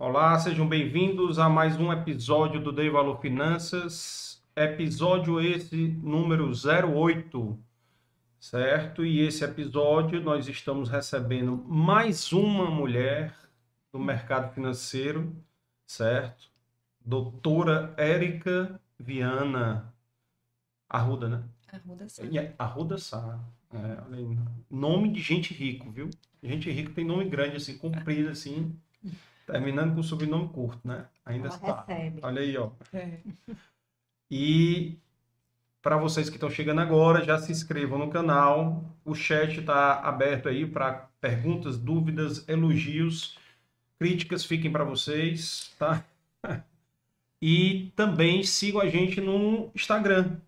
Olá, sejam bem-vindos a mais um episódio do Dei Valor Finanças, episódio esse número 08, certo? E esse episódio nós estamos recebendo mais uma mulher do mercado financeiro, certo? Doutora Érica Viana Arruda, né? Arruda Sá. É Arruda Sá. É, nome de gente rico, viu? Gente rica tem nome grande, assim, comprido, assim, terminando com sobrenome curto, né? Ainda Ela está. recebe. Olha aí, ó. É. E para vocês que estão chegando agora, já se inscrevam no canal. O chat está aberto aí para perguntas, dúvidas, elogios, críticas, fiquem para vocês, tá? E também sigam a gente no Instagram.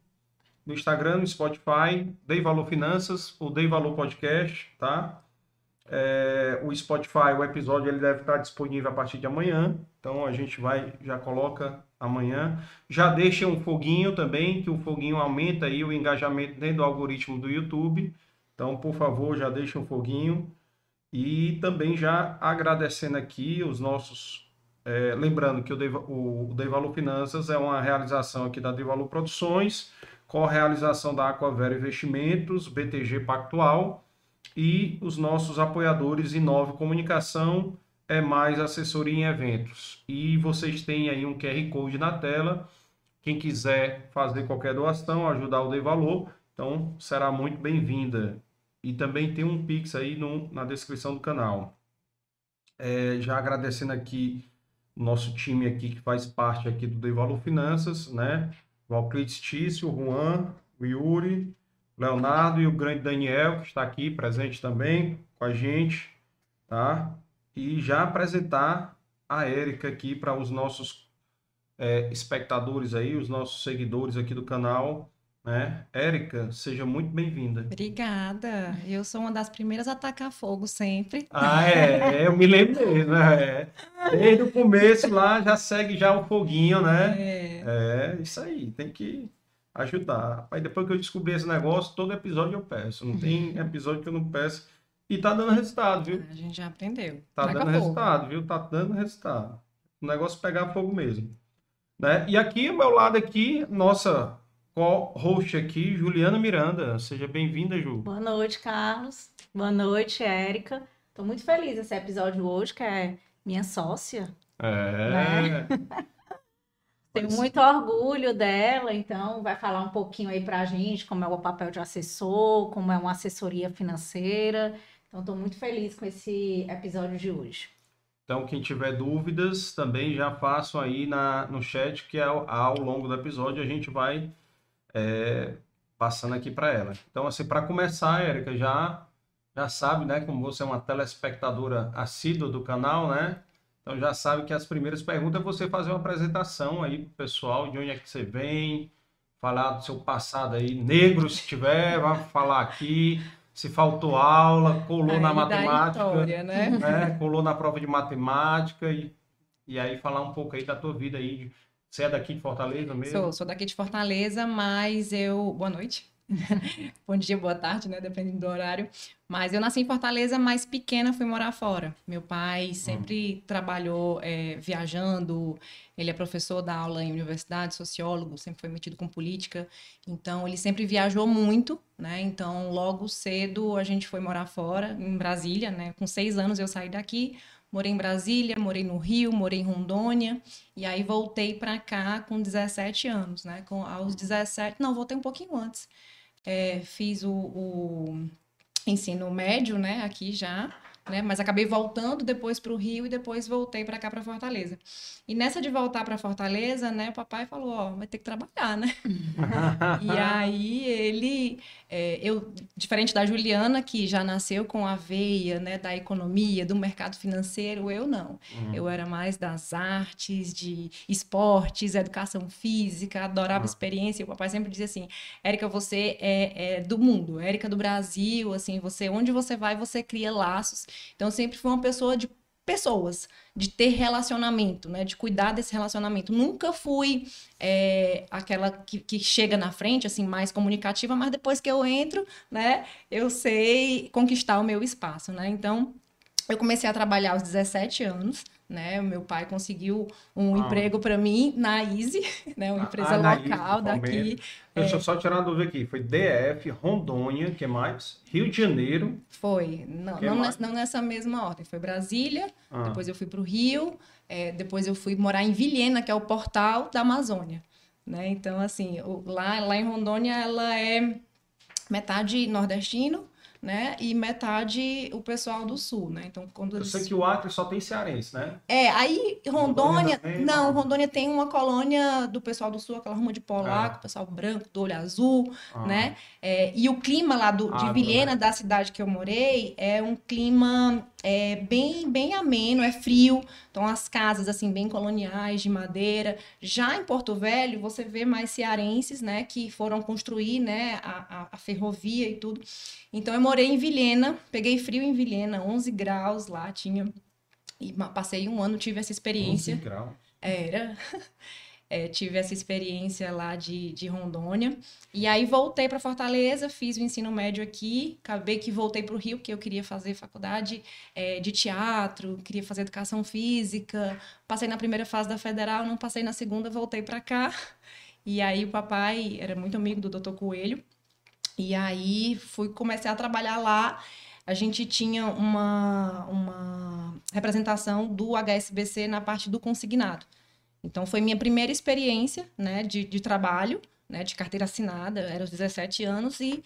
No Instagram, no Spotify, Dei Valor Finanças ou Dei Valor Podcast, tá? É, o Spotify, o episódio, ele deve estar disponível a partir de amanhã. Então a gente vai, já coloca amanhã. Já deixem um foguinho também, que o foguinho aumenta aí o engajamento dentro do algoritmo do YouTube. Então, por favor, já deixem um foguinho. E também já agradecendo aqui os nossos. é, lembrando que o Dei, o Finanças é uma realização aqui da Dei Valor Produções, com a realização da Aquavera Investimentos, BTG Pactual e os nossos apoiadores Inove Comunicação, é mais assessoria em eventos. E vocês têm aí um QR Code na tela. Quem quiser fazer qualquer doação, ajudar o Dei Valor, então será muito bem-vinda. E também tem um Pix aí no- na descrição do canal. É, já agradecendo aqui nosso time aqui que faz parte aqui do Dei Valor Finanças, né? Valclides Tício, Juan, o Yuri, Leonardo e o grande Daniel, que está aqui presente também com a gente, tá? E já apresentar a Érica aqui para os nossos é, espectadores aí, os nossos seguidores aqui do canal, né? Érica, seja muito bem-vinda. Obrigada. Eu sou uma das primeiras a tacar fogo sempre. Ah, é, eu me lembro mesmo, é. Desde o começo lá já segue já o foguinho, né? É, É, isso aí, tem que ajudar. Rapaz, depois que eu descobri esse negócio, todo episódio eu peço. Não tem episódio que eu não peço. E tá dando resultado, viu? a gente já aprendeu. Tá dando fogo. resultado, viu? Tá dando resultado. O negócio é pegar fogo mesmo. Né? E aqui, ao meu lado aqui, nossa co-host aqui, Juliana Miranda. Seja bem-vinda, Ju. Boa noite, Carlos. Boa noite, Érica. Tô muito feliz esse episódio hoje, que é minha sócia. É. Tenho muito orgulho dela, então vai falar um pouquinho aí pra gente como é o papel de assessor, como é uma assessoria financeira. Então, tô muito feliz com esse episódio de hoje. Então, quem tiver dúvidas, também já façam aí na, no chat, que ao, ao longo do episódio a gente vai é, passando aqui para ela. Então, assim, para começar, Érica, já, já sabe, né, como você é uma telespectadora assídua do canal, né? Então, já sabe que as primeiras perguntas é você fazer uma apresentação aí pro pessoal, de onde é que você vem, falar do seu passado aí, negro se tiver, vai falar aqui, se faltou aula, colou na Aí da matemática história, né? né? Colou na prova de matemática e, e aí falar um pouco aí da tua vida aí. Você é daqui de Fortaleza mesmo? Sou, sou daqui de Fortaleza, mas eu. Boa noite. Bom dia, boa tarde, né? Dependendo do horário. Mas eu nasci em Fortaleza, mas pequena fui morar fora. Meu pai sempre trabalhou é, viajando. Ele é professor da aula em universidade, sociólogo, sempre foi metido com política. Então, ele sempre viajou muito, né? Então, logo cedo a gente foi morar fora, em Brasília, né? Com seis anos eu saí daqui, morei em Brasília, morei no Rio, morei em Rondônia. E aí voltei para cá com 17 anos, né? Com, aos 17, não, voltei um pouquinho antes. É, fiz o, o ensino médio, né? Aqui já, né? Mas acabei voltando depois para o Rio e depois voltei para cá para Fortaleza. E nessa de voltar para Fortaleza, né? O papai falou, ó, vai ter que trabalhar, né? E aí ele, é, eu, diferente da Juliana, que já nasceu com a veia, né, da economia, do mercado financeiro, eu não. Uhum. Eu era mais das artes, de esportes, educação física, adorava Ah. experiência. E o papai sempre dizia assim: Érica, você é, é do mundo, Érica do Brasil, assim, você, onde você vai, você cria laços. Então, sempre fui uma pessoa de pessoas, de ter relacionamento, né, de cuidar desse relacionamento. Nunca fui é, aquela que, que chega na frente, assim, mais comunicativa, mas depois que eu entro, né, eu sei conquistar o meu espaço, né? Então, Eu comecei a trabalhar aos 17 anos, né? O meu pai conseguiu um Ah. emprego para mim na Easy, né? Uma Ah, empresa na local Easy, daqui. Deixa eu só tirar uma dúvida aqui. Foi DF, Rondônia, que mais? Rio de Janeiro. Foi, não, não, nessa, não nessa mesma ordem. Foi Brasília, Ah, depois eu fui para o Rio, é, depois eu fui morar em Vilhena, que é o portal da Amazônia. Né? Então, assim, lá, lá em Rondônia, ela é metade nordestino, né? E metade o pessoal do sul, né? Então, quando eu sei que o Acre só tem cearense, né? É, aí Rondônia, Rondônia também, não. Rondônia tem uma colônia do pessoal do sul, aquela ruma de polaco, Ah. pessoal branco, do olho azul, Ah, né? É, e o clima lá do, de Agro, Vilhena, né? da cidade que eu morei, é um clima é, bem, bem ameno, é frio. Então, as casas, assim, bem coloniais, de madeira. Já em Porto Velho, você vê mais cearenses, né? Que foram construir, né? A, a, a ferrovia e tudo. Então, eu morei em Vilhena, peguei frio em Vilhena, 11 graus lá, tinha... E passei um ano, tive essa 11 experiência. graus. Era. É, tive essa experiência lá de, de Rondônia. E aí voltei para Fortaleza, fiz o ensino médio aqui. Acabei que voltei para o Rio, porque eu queria fazer faculdade é, de teatro, queria fazer educação física. Passei na primeira fase da federal, não passei na segunda, voltei para cá. E aí o papai era muito amigo do Dr. Coelho. E aí fui comecei a trabalhar lá. A gente tinha uma, uma representação do HSBC na parte do consignado. Então, foi minha primeira experiência né, de, de trabalho, né, de carteira assinada, era aos 17 anos, e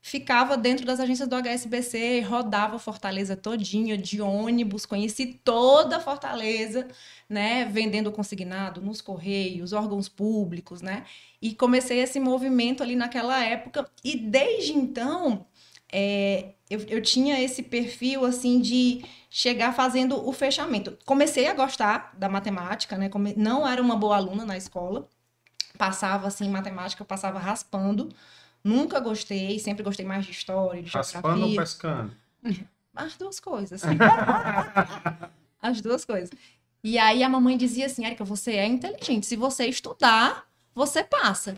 ficava dentro das agências do HSBC, rodava Fortaleza todinha, de ônibus, conheci toda Fortaleza, né, vendendo consignado nos correios, órgãos públicos, né, e comecei esse movimento ali naquela época, e desde então, é, eu, eu tinha esse perfil, assim, de chegar fazendo o fechamento. Comecei a gostar da matemática, né? Come- Não era uma boa aluna na escola. Passava assim, matemática, eu passava raspando. Nunca gostei, sempre gostei mais de história, de Raspando ou geografia. pescando? As duas coisas. As duas coisas. E aí a mamãe dizia assim, Érica, você é inteligente. Se você estudar, você passa.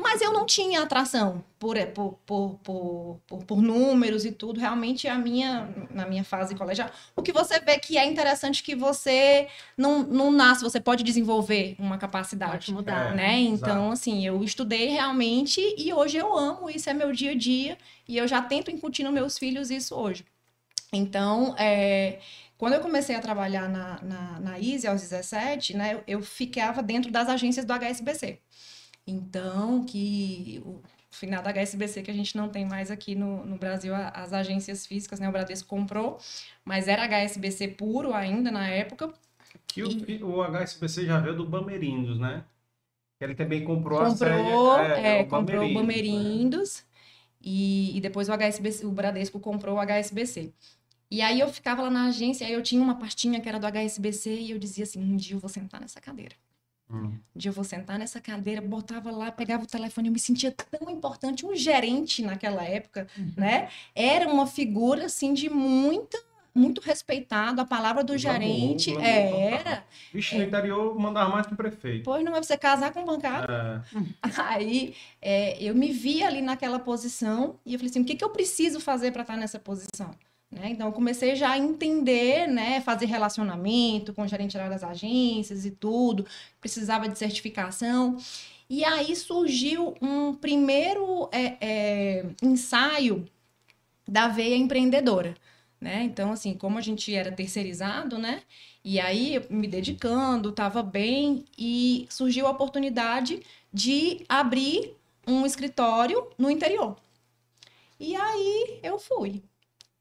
Mas eu não tinha atração por, é, por, por, por, por, números e tudo. Realmente, a minha, na minha fase colegial, o que você vê que é interessante que você não, não nasce, você pode desenvolver uma capacidade Pode mudar. É. né? exato. Então, assim, eu estudei realmente e hoje eu amo, isso é meu dia a dia e eu já tento incutir nos meus filhos isso hoje. Então, é, quando eu comecei a trabalhar na, na, na Easy aos 17, né, eu, eu ficava dentro das agências do HSBC. Então, que o final da HSBC que a gente não tem mais aqui no, no Brasil, as agências físicas, né? O Bradesco comprou, mas era HSBC puro ainda na época. Que o, fi- o HSBC já veio do Bamerindos, né? Ele também comprou, a comprou, sede. é, o comprou o Bamerindos, né? Bamerindos e, e depois o HSBC, o Bradesco comprou o HSBC. E aí eu ficava lá na agência, aí eu tinha uma pastinha que era do HSBC e eu dizia assim, um dia eu vou sentar nessa cadeira. Hum. Um dia eu vou sentar nessa cadeira, botava lá, pegava o telefone, eu me sentia tão importante. Um gerente naquela época, né? Era uma figura assim de muita muito respeitado, a palavra do gerente é, era. Vixe, no interior mandava mais que o prefeito. Pois não é você casar com um bancário. É, Aí é, eu me vi ali naquela posição e eu falei assim, o que, que eu preciso fazer para estar nessa posição? Né? Então eu comecei já a entender, né, fazer relacionamento com o gerente geral das agências e tudo, precisava de certificação. E aí surgiu um primeiro é, é, ensaio da veia empreendedora. Né? Então, assim, como a gente era terceirizado, né? E aí, me dedicando, estava bem, e surgiu a oportunidade de abrir um escritório no interior. E aí eu fui.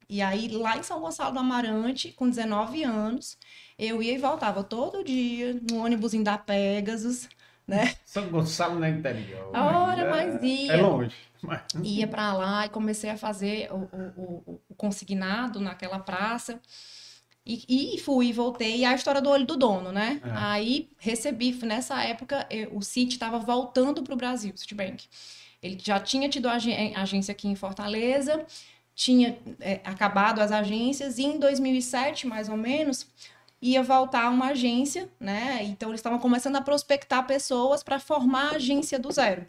E aí, lá em São Gonçalo do Amarante, com 19 anos, eu ia e voltava todo dia no ônibus da Pegasus, né? São Gonçalo na interior. Ora, é, mas ia. É longe. Mas... Ia para lá e comecei a fazer o, o, o, o consignado naquela praça. E, e fui, voltei. E a história do olho do dono, né? É. Aí recebi, nessa época, eh, o Citi estava voltando para o Brasil, Citibank. Ele já tinha tido agência aqui em Fortaleza, tinha eh, acabado as agências, e em 2007, mais ou menos, ia voltar uma agência, né? Então eles estavam começando a prospectar pessoas para formar a agência do zero.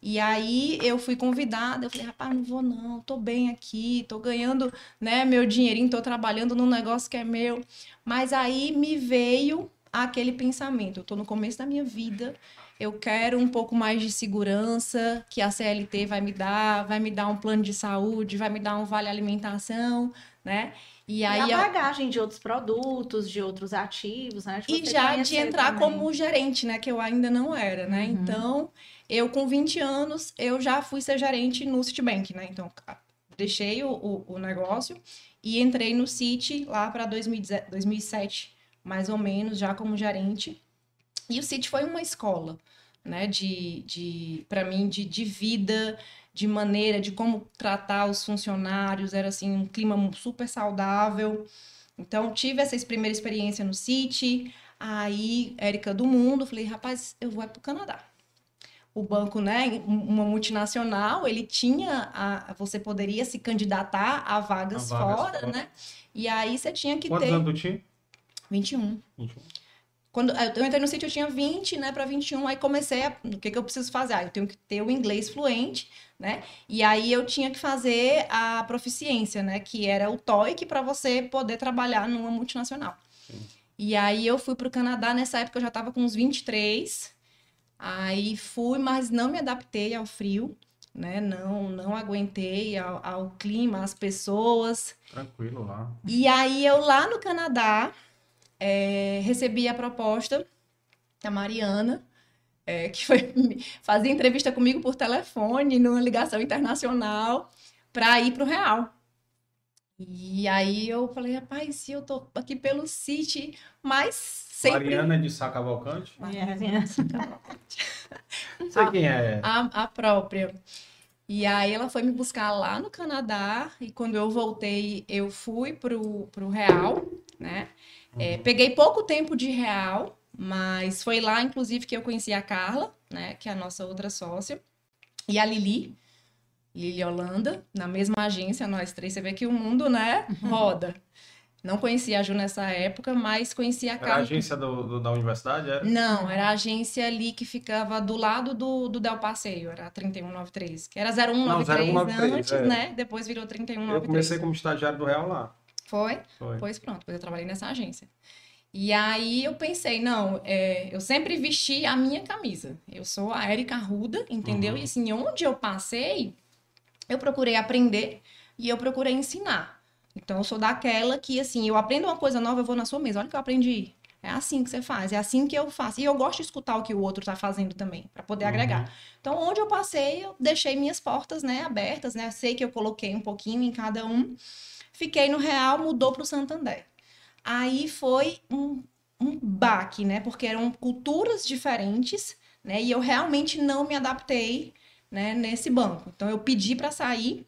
E aí eu fui convidada, eu falei, rapaz, não vou não, tô bem aqui, tô ganhando, né, meu dinheirinho, tô trabalhando num negócio que é meu. Mas aí me veio aquele pensamento, eu tô no começo da minha vida, eu quero um pouco mais de segurança que a CLT vai me dar, vai me dar um plano de saúde, vai me dar um vale alimentação, né? E, aí e a bagagem de outros produtos, de outros ativos, né? e já de entrar também. como gerente, né? Que eu ainda não era, né? Uhum. Então, eu com 20 anos, eu já fui ser gerente no Citibank, né? Então, deixei o, o, o negócio e entrei no Citi lá para 2007, mais ou menos, já como gerente. E o City foi uma escola, né, de, de para mim, de, de vida, de maneira, de como tratar os funcionários, era assim, um clima super saudável. Então, tive essa primeira experiência no City, aí, Érica do Mundo, falei, rapaz, eu vou para o Canadá. O banco, né, uma multinacional, ele tinha, a, você poderia se candidatar a vagas, a vagas fora, fora, né? E aí você tinha que Quantos ter... Anos tu tinha? 21. 21. Quando eu entrei no sítio, eu tinha 20, né, para 21, aí comecei a, o que que eu preciso fazer? Ah, eu tenho que ter o inglês fluente, né? E aí eu tinha que fazer a proficiência, né, que era o TOEIC para você poder trabalhar numa multinacional. Sim. E aí eu fui para o Canadá, nessa época eu já estava com uns 23. Aí fui, mas não me adaptei ao frio, né? Não, não aguentei ao, ao clima, às pessoas. Tranquilo lá. E aí eu lá no Canadá, é, recebi a proposta da Mariana, é, que foi fazer entrevista comigo por telefone, numa ligação internacional, para ir para o Real. E aí eu falei, rapaz, se eu tô aqui pelo City, mas sempre... Mariana de Sacavalcante? Mariana de Sacavalcante. Não sei quem é. A, a própria. E aí ela foi me buscar lá no Canadá, e quando eu voltei, eu fui pro, pro Real, né? É, uhum. peguei pouco tempo de real, mas foi lá, inclusive, que eu conheci a Carla, né, que é a nossa outra sócia, e a Lili, Lili Holanda, na mesma agência, nós três. Você vê que o mundo, né, roda. Não conhecia a Ju nessa época, mas conhecia a Carla. Era a agência do, do, da universidade? Era? Não, era a agência ali que ficava do lado do, do Del Passeio, era 3193, que era 0193, Não, 0193 antes, é. né? Depois virou 3193. Eu comecei como estagiário do Real lá. Foi? Foi. Pois pronto, pois eu trabalhei nessa agência. E aí eu pensei, não, é, eu sempre vesti a minha camisa. Eu sou a Érica Ruda, entendeu? Uhum. E assim, onde eu passei, eu procurei aprender e eu procurei ensinar. Então eu sou daquela que, assim, eu aprendo uma coisa nova, eu vou na sua mesa. Olha o que eu aprendi. É assim que você faz, é assim que eu faço. E eu gosto de escutar o que o outro está fazendo também, para poder uhum. agregar. Então, onde eu passei, eu deixei minhas portas, né, abertas, né? sei que eu coloquei um pouquinho em cada um. Fiquei no Real, mudou para o Santander. Aí foi um, um baque, né? Porque eram culturas diferentes, né? E eu realmente não me adaptei, né, nesse banco. Então eu pedi para sair,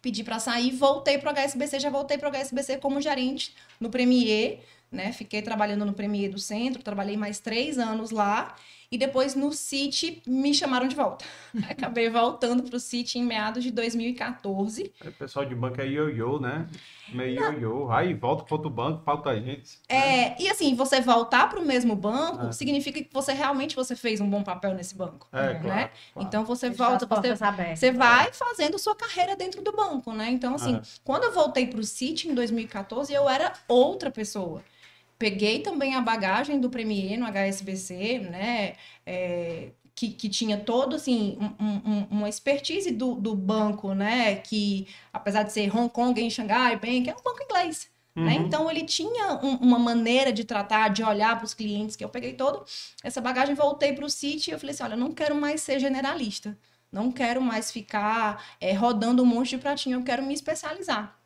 pedi para sair, voltei para o HSBC, já voltei para o HSBC como gerente no Premier, né? Fiquei trabalhando no Premier do Centro, trabalhei mais três anos lá e depois no City me chamaram de volta. Acabei voltando para o City em meados de 2014. O pessoal de banco é ioiô, né? Meio ioiô. Aí volta para outro banco, falta a gente. É, e assim, você voltar para o mesmo banco é. significa que você realmente você fez um bom papel nesse banco. É, né? Claro, Então você volta, você, você vai fazendo sua carreira dentro do banco, né? Então, assim, é. quando eu voltei para o City em 2014, eu era outra pessoa peguei também a bagagem do Premier no HSBC, né? É, que, que, tinha todo assim um, um, uma expertise do, do, banco, né? Que apesar de ser Hong Kong em Xangai Bank, é um banco inglês. Né? Uhum. Né? Então ele tinha um, uma maneira de tratar, de olhar para os clientes que eu peguei todo essa bagagem, voltei para o City e eu falei assim, olha, eu não quero mais ser generalista, não quero mais ficar é, rodando um monte de pratinho, eu quero me especializar.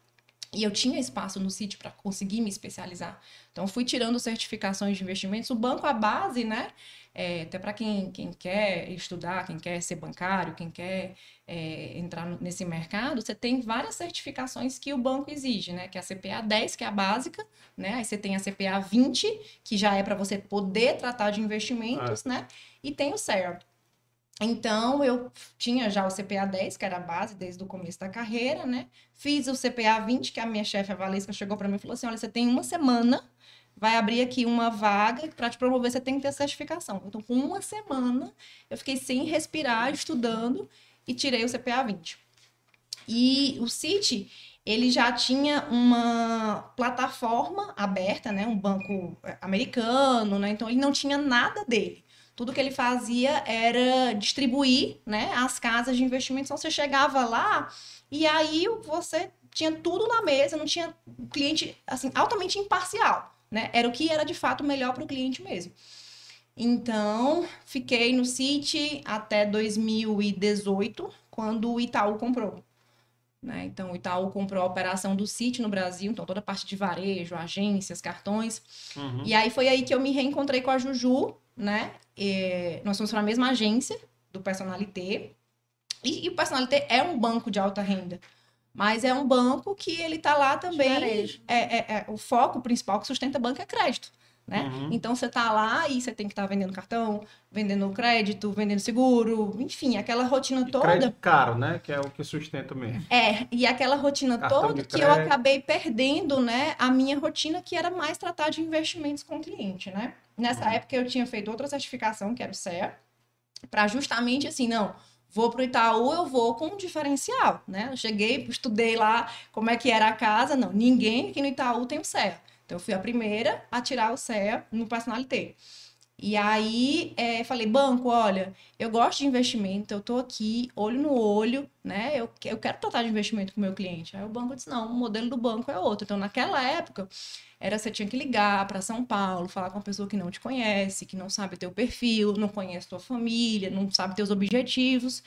E eu tinha espaço no sítio para conseguir me especializar. Então, fui tirando certificações de investimentos. O banco, a base, né? É, até para quem, quem quer estudar, quem quer ser bancário, quem quer é, entrar nesse mercado, você tem várias certificações que o banco exige, né? Que é a CPA 10, que é a básica, né? Aí você tem a CPA 20, que já é para você poder tratar de investimentos, é. né? E tem o CER, então, eu tinha já o CPA 10, que era a base desde o começo da carreira, né? Fiz o CPA 20, que a minha chefe, a Valesca, chegou para mim e falou assim: olha, você tem uma semana vai abrir aqui uma vaga para te promover, você tem que ter certificação. Então, com uma semana, eu fiquei sem respirar, estudando e tirei o CPA 20. E o CIT, ele já tinha uma plataforma aberta, né, um banco é, americano, né, então ele não tinha nada dele. Tudo que ele fazia era distribuir, né, as casas de investimento. Então você chegava lá e aí você tinha tudo na mesa, não tinha cliente assim altamente imparcial, né? Era o que era de fato melhor para o cliente mesmo. Então, fiquei no City até 2018, quando o Itaú comprou. Né? Então, o Itaú comprou a operação do City no Brasil, então toda a parte de varejo, agências, cartões. Uhum. E aí foi aí que eu me reencontrei com a Juju, né? E nós somos na mesma agência do Personalité. E, e, o Personalité é um banco de alta renda. Mas é um banco que ele está lá também. É, é, é, o foco principal que sustenta banco é crédito. Né? Uhum. Então você está lá e você tem que estar tá vendendo cartão, vendendo crédito, vendendo seguro, enfim, aquela rotina e toda. Crédito caro, né? Que é o que sustenta mesmo. É, e aquela rotina cartão toda que eu acabei perdendo, né? A minha rotina que era mais tratar de investimentos com o cliente, né? Nessa uhum. época eu tinha feito outra certificação, que era o CEA, para justamente assim, não, vou para o Itaú, eu vou com um diferencial, né? Eu cheguei, estudei lá como é que era a casa, não, ninguém aqui no Itaú tem o CEA. Então, eu fui a primeira a tirar o CEA no Personalité. E aí, é, falei, banco, olha, eu gosto de investimento, eu tô aqui, olho no olho, né? Eu, eu quero tratar de investimento com o meu cliente. Aí o banco disse, não, o modelo do banco é outro. Então, naquela época, era você tinha que ligar para São Paulo, falar com uma pessoa que não te conhece, que não sabe teu perfil, não conhece tua família, não sabe teus objetivos.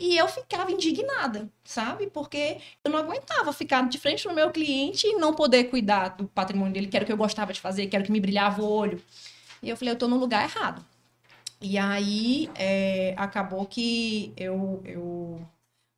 E eu ficava indignada, sabe? Porque eu não aguentava ficar de frente pro meu cliente e não poder cuidar do patrimônio dele, que era o que eu gostava de fazer, que era o que me brilhava o olho. E eu falei, eu tô no lugar errado. E aí é, acabou que eu, eu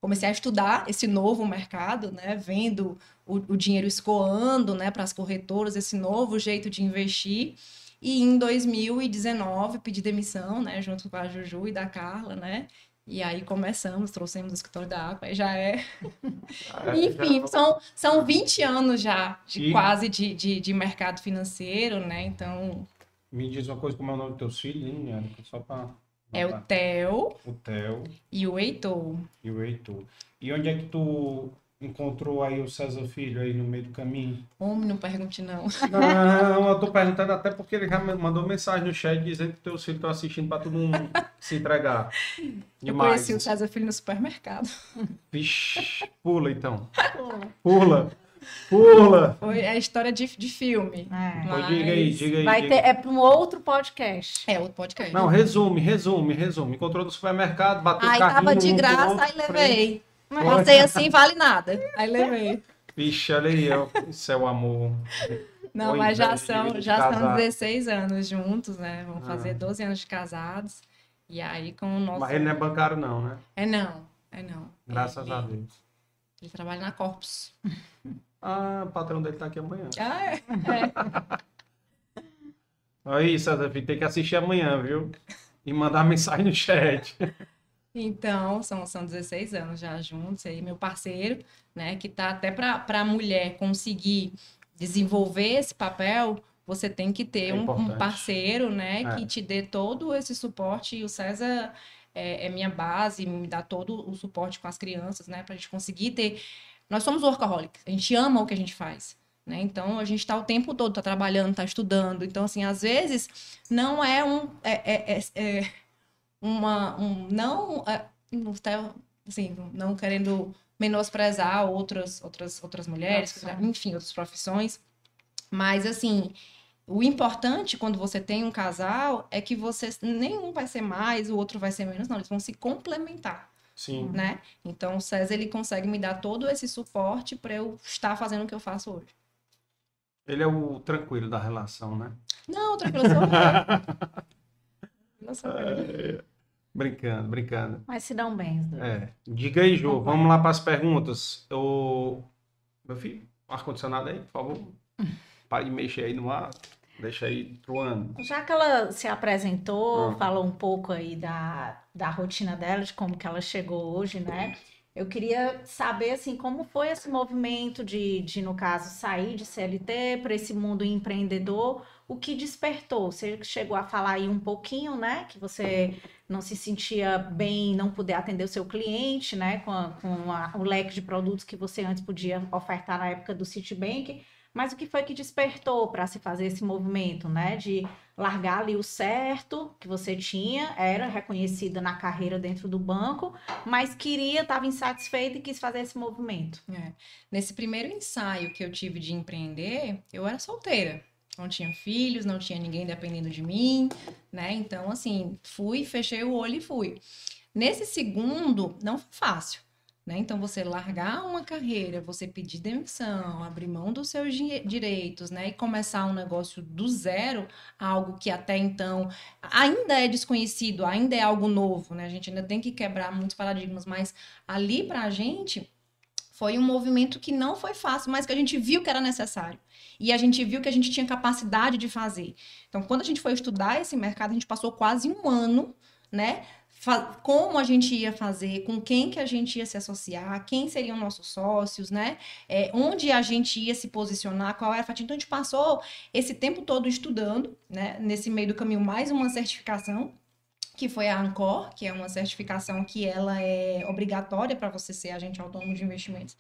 comecei a estudar esse novo mercado, né? Vendo o, o dinheiro escoando, né, para as corretoras, esse novo jeito de investir. E em 2019 pedi demissão, né, junto com a Juju e da Carla, né? E aí começamos, trouxemos o escritório da Aqua, aí já é. Ah, Enfim, já... são, são 20 anos já de e... quase de, de, de, mercado financeiro, né? Então. Me diz uma coisa, como é o nome dos teus filhos, hein, Só para. É o Theo. O Theo. E o Heitor. E o Heitor. E onde é que tu encontrou aí o César Filho aí no meio do caminho? Homem, não pergunte não. Não, eu tô perguntando até porque ele já mandou mensagem no chat dizendo que teus filhos estão assistindo para todo mundo se entregar. Eu conheci o César Filho no supermercado. Vixe, pula então. Pula. Pula. Foi a história de, de filme. É. Mas... Diga aí, diga aí. Vai diga. Ter, é para um outro podcast. É, outro podcast. Não, resume, resume, resume. Encontrou no supermercado, bateu o carrinho. Aí tava de graça, aí levei. Passei assim, vale nada. Aí levei. Vixe, olha aí, isso é o amor. Não, Oi, mas já são, já são 16 anos juntos, né? Vamos ah. fazer 12 anos de casados. E aí com o nosso. Mas ele não é bancário, não, né? É não, é não. Graças ele, a Deus. Ele trabalha na Corpus. Ah, o patrão dele tá aqui amanhã. Ah, é. é. Aí, César, tem que assistir amanhã, viu? E mandar mensagem no chat. Então, são, são 16 anos já juntos, aí meu parceiro, né, que tá até para a mulher conseguir desenvolver esse papel, você tem que ter é um, um, parceiro, né, é. que te dê todo esse suporte, e o César é, é, minha base, me dá todo o suporte com as crianças, né, para a gente conseguir ter... Nós somos workaholics, a gente ama o que a gente faz, né? Então a gente está o tempo todo, tá trabalhando, tá estudando. Então, assim, às vezes não é um. É, é, é, é uma um, não é, assim, não querendo menosprezar outras outras outras mulheres, Nossa. enfim, outras profissões, mas assim, o importante quando você tem um casal é que você nenhum vai ser mais, o outro vai ser menos, não, eles vão se complementar. Sim. Né? Então o César ele consegue me dar todo esse suporte para eu estar fazendo o que eu faço hoje. Ele é o tranquilo da relação, né? Não, tranquilo, sou eu. sou Brincando, brincando. Mas se dão bem. É. Diga aí, Ju, vamos lá para as perguntas. O... Meu filho, ar-condicionado aí, por favor. Pare de mexer aí no ar. Deixa aí truando. Já que ela se apresentou, ah. falou um pouco aí da, da rotina dela, de como que ela chegou hoje, né? Eu queria saber, assim, como foi esse movimento de, de no caso, sair de CLT para esse mundo empreendedor, o que despertou? Você chegou a falar aí um pouquinho, né, que você não se sentia bem não poder atender o seu cliente, né, com, a, com a, o leque de produtos que você antes podia ofertar na época do Citibank, mas o que foi que despertou para se fazer esse movimento, né? De largar ali o certo que você tinha, era reconhecida na carreira dentro do banco, mas queria, estava insatisfeita e quis fazer esse movimento. É. Nesse primeiro ensaio que eu tive de empreender, eu era solteira. Não tinha filhos, não tinha ninguém dependendo de mim, né? Então, assim, fui, fechei o olho e fui. Nesse segundo, não foi fácil né? Então, você largar uma carreira, você pedir demissão, abrir mão dos seus direitos, né? E começar um negócio do zero, algo que até então ainda é desconhecido, ainda é algo novo, né? A gente ainda tem que quebrar muitos paradigmas, mas ali pra gente foi um movimento que não foi fácil, mas que a gente viu que era necessário. E a gente viu que a gente tinha capacidade de fazer. Então, quando a gente foi estudar esse mercado, a gente passou quase um ano, né? Como a gente ia fazer, com quem que a gente ia se associar, quem seriam nossos sócios, né? É, onde a gente ia se posicionar, qual era a fatia. Então, a gente passou esse tempo todo estudando, né? Nesse meio do caminho, mais uma certificação, que foi a ANCOR, que é uma certificação que ela é obrigatória para você ser agente autônomo de investimentos.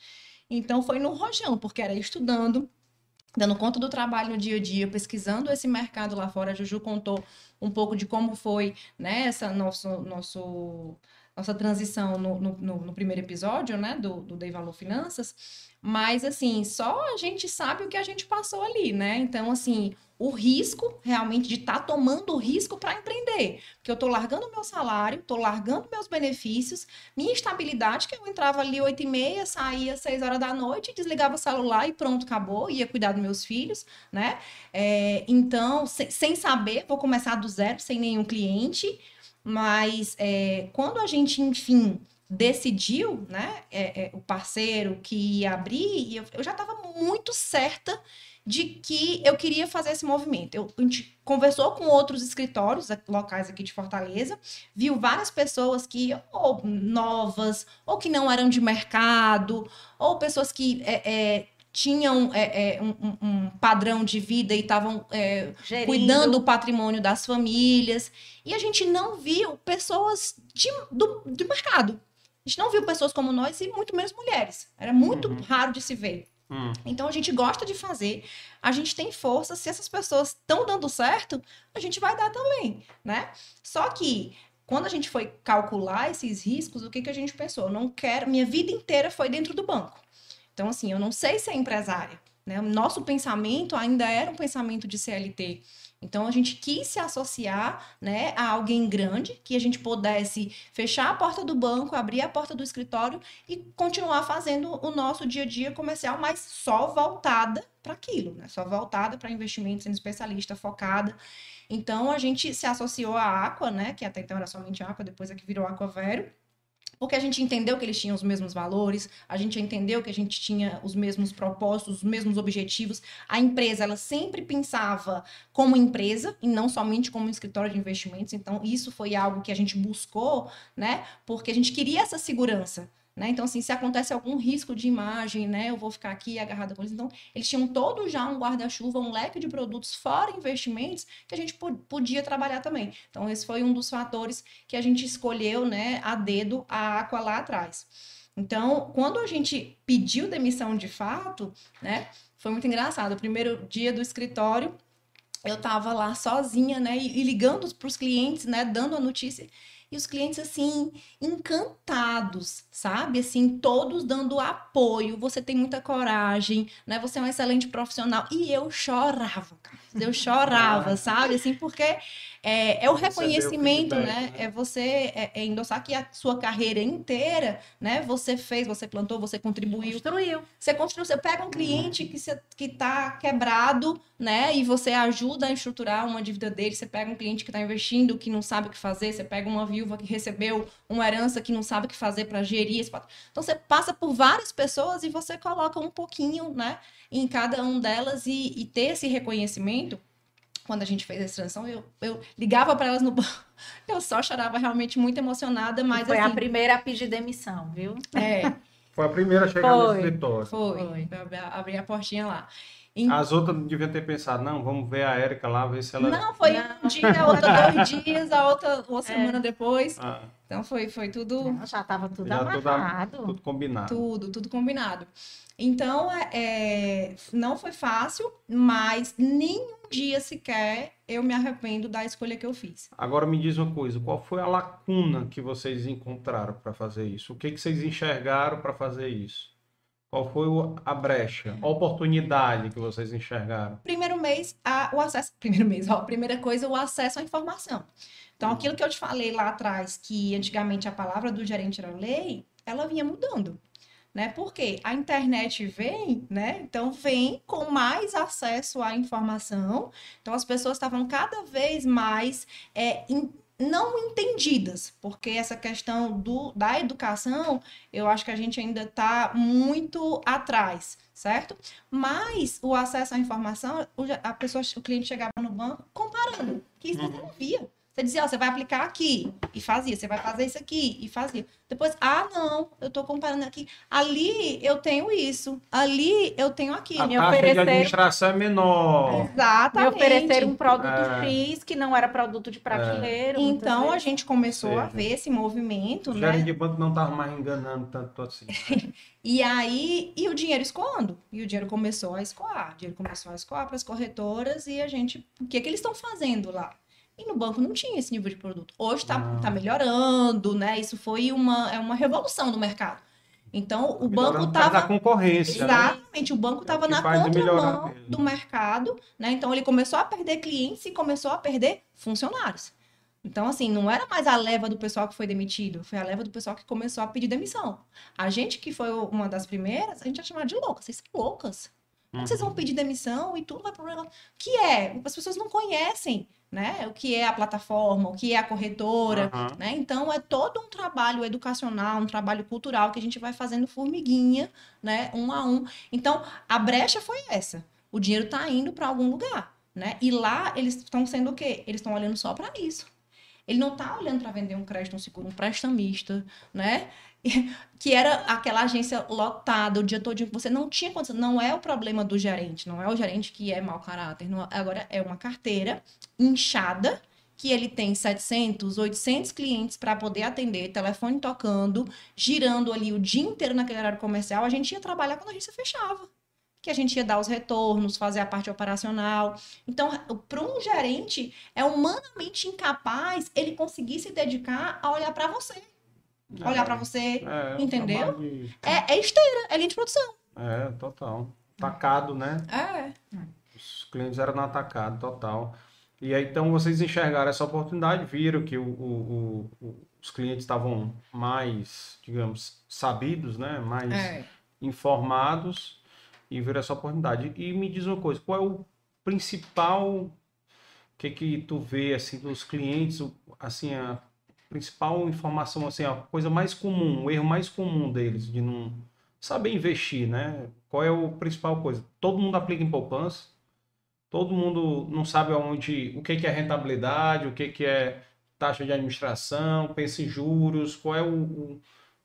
Então, foi no rojão, porque era estudando, dando conta do trabalho no dia a dia, pesquisando esse mercado lá fora. A Juju contou um pouco de como foi né, essa nosso, nosso, nossa transição no, no, no primeiro episódio né, do, do Dei Valor Finanças. Mas, assim, só a gente sabe o que a gente passou ali, né? Então, assim, o risco realmente de estar tá tomando o risco para empreender. Porque eu estou largando meu salário, estou largando meus benefícios, minha estabilidade, que eu entrava ali 8 e meia, saía 6 horas da noite, desligava o celular e pronto, acabou, ia cuidar dos meus filhos, né? É, então, sem, sem saber, vou começar do zero, sem nenhum cliente, mas é, quando a gente, enfim, decidiu, né, é, é, o parceiro que ia abrir, eu, eu já estava muito certa de que eu queria fazer esse movimento. Eu, a gente conversou com outros escritórios locais aqui de Fortaleza, viu várias pessoas que, ou novas, ou que não eram de mercado, ou pessoas que é, é, tinham é, é um, um, padrão de vida e estavam é, cuidando do patrimônio das famílias. E a gente não viu pessoas de, do, de mercado. A gente não viu pessoas como nós e muito menos mulheres. Era muito uhum. raro de se ver. Hum. Então a gente gosta de fazer, a gente tem força. Se essas pessoas estão dando certo, a gente vai dar também, né? Só que quando a gente foi calcular esses riscos, o que, que a gente pensou? Eu não quero, minha vida inteira foi dentro do banco. Então, assim, eu não sei ser empresária. Né? O nosso pensamento ainda era um pensamento de CLT. Então a gente quis se associar, né, a alguém grande que a gente pudesse fechar a porta do banco, abrir a porta do escritório e continuar fazendo o nosso dia a dia comercial, mas só voltada para aquilo, né? Só voltada para investimentos, sendo especialista, focada. Então a gente se associou à Aqua, né, que até então era somente Aqua, depois é que virou Aqua Vero porque a gente entendeu que eles tinham os mesmos valores, a gente entendeu que a gente tinha os mesmos propósitos, os mesmos objetivos. A empresa, ela sempre pensava como empresa e não somente como um escritório de investimentos. Então, isso foi algo que a gente buscou, né? Porque a gente queria essa segurança. Né? Então, assim, se acontece algum risco de imagem, né, eu vou ficar aqui agarrada com eles. Então, eles tinham todo já um guarda-chuva, um leque de produtos fora investimentos que a gente podia trabalhar também. Então, esse foi um dos fatores que a gente escolheu, né, a dedo a Aqua lá atrás. Então, quando a gente pediu demissão de fato, né, foi muito engraçado. O primeiro dia do escritório, eu estava lá sozinha, né, e ligando para os clientes, né, dando a notícia e os clientes assim encantados, sabe? Assim, todos dando apoio. Você tem muita coragem, né? Você é um excelente profissional. E eu chorava, cara. Eu chorava, sabe? Assim, porque é, é o reconhecimento, né? É você é, é, endossar que a sua carreira inteira, né? Você fez, você plantou, você contribuiu. Construiu. Você construiu. Você pega um cliente que, você, que tá quebrado, né? E você ajuda a estruturar uma dívida dele. Você pega um cliente que está investindo, que não sabe o que fazer. Você pega uma viúva que recebeu uma herança que não sabe o que fazer para gerir esse Então você passa por várias pessoas e você coloca um pouquinho, né? Em cada um delas e, e ter esse reconhecimento quando a gente fez essa transição, eu, eu ligava para elas no banco, eu só chorava realmente muito emocionada, mas Foi assim, a primeira a pedir demissão, viu? é, Foi a primeira a chegar Foi. no escritório. foi, Foi. foi abrir- abrir a portinha lá. Em- As outras deviam ter pensado, não, vamos ver a Érica lá, ver se ela. Não, foi Não. um dia, a outra dois dias, a outra uma semana depois. Ah, Então foi, foi tudo Já estava tudo já tudo, amarrado. tudo combinado. Tudo, tudo combinado. Então, é, é, não foi fácil, mas nenhum dia sequer eu me arrependo da escolha que eu fiz. Agora me diz uma coisa, qual foi a lacuna que vocês encontraram para fazer isso? O que, que vocês enxergaram para fazer isso? Qual foi a brecha, a oportunidade que vocês enxergaram? Primeiro mês, a- o acesso. Primeiro mês, ó, primeira coisa, o acesso à informação. Então, aquilo que eu te falei lá atrás, que antigamente a palavra do gerente era lei, ela vinha mudando. Né? Porque a internet vem, né? Então vem com mais acesso à informação. Então as pessoas estavam cada vez mais é, in- não entendidas, porque essa questão do, da educação, eu acho que a gente ainda está muito atrás, certo? Mas o acesso à informação, o, a pessoa, o cliente chegava no banco comparando, que isso você não via. Você dizia, ó, você vai aplicar aqui e fazia, você vai fazer isso aqui e fazia. Depois, ah, não, eu tô comparando aqui. Ali eu tenho isso, ali eu tenho A aquilo. me taxa de ofereceram- administração é menor. Me Exatamente. ofereceram um produto É. X que não era produto de prateleira. muitas Então a vezes. gente começou a ver esse movimento, O né? de banco não estava mais enganando tanto assim. E aí, e o dinheiro escoando. E o dinheiro começou a escoar. O dinheiro começou a escoar para as corretoras e a gente. O que, que eles estão fazendo lá? E no banco não tinha esse nível de produto. Hoje está Não. tá melhorando, né? Isso foi uma, é uma revolução no mercado. Então, o banco Melhorando estava. concorrência. né? Exatamente, o banco É estava que na contramão do mercado, né? Então ele começou a perder clientes e começou a perder funcionários. Então, assim, não era mais a leva do pessoal que foi demitido, foi a leva do pessoal que começou a pedir demissão. A gente que foi uma das primeiras, a gente ia chamar de louca. Vocês são loucas. Como vocês Uhum. vão pedir demissão e tudo vai pro negócio? O que é? As pessoas não conhecem, né? O que é a plataforma, o que é a corretora, Aham. né? Então é todo um trabalho educacional, um trabalho cultural que a gente vai fazendo formiguinha, né? Um a um. Então a brecha foi essa. O dinheiro está indo para algum lugar, né? E lá eles estão sendo o quê? Eles estão olhando só para isso. Ele não está olhando para vender um crédito, um seguro, um prestamista, né? Que era aquela agência lotada o dia todo você não tinha condição. Não é o problema do gerente, não é o gerente que é mau caráter. não- agora é uma carteira inchada que ele tem 700, 800 clientes para poder atender, telefone tocando, girando ali o dia inteiro naquele horário comercial. A gente ia trabalhar quando a agência fechava. Que a gente ia dar os retornos, fazer a parte operacional. Então, para um gerente, é humanamente incapaz ele conseguir se dedicar a olhar para você. Olhar para você. É, entendeu? de- É, é esteira, é linha de produção. É, total. Tacado, né? É. Os clientes eram no atacado, total. E aí, então, vocês enxergaram essa oportunidade, viram que o, o- o- os clientes estavam mais, digamos, sabidos, né? Mais É. informados e viram essa oportunidade. E me diz uma coisa, qual é o principal, que que tu vê, assim, dos clientes, assim, a principal informação, assim, a coisa mais comum, o erro mais comum deles, de não saber investir, né? Qual é a principal coisa? Todo mundo aplica em poupança, todo mundo não sabe aonde, o que que é rentabilidade, o que que é taxa de administração, pensa em juros, qual é o, o,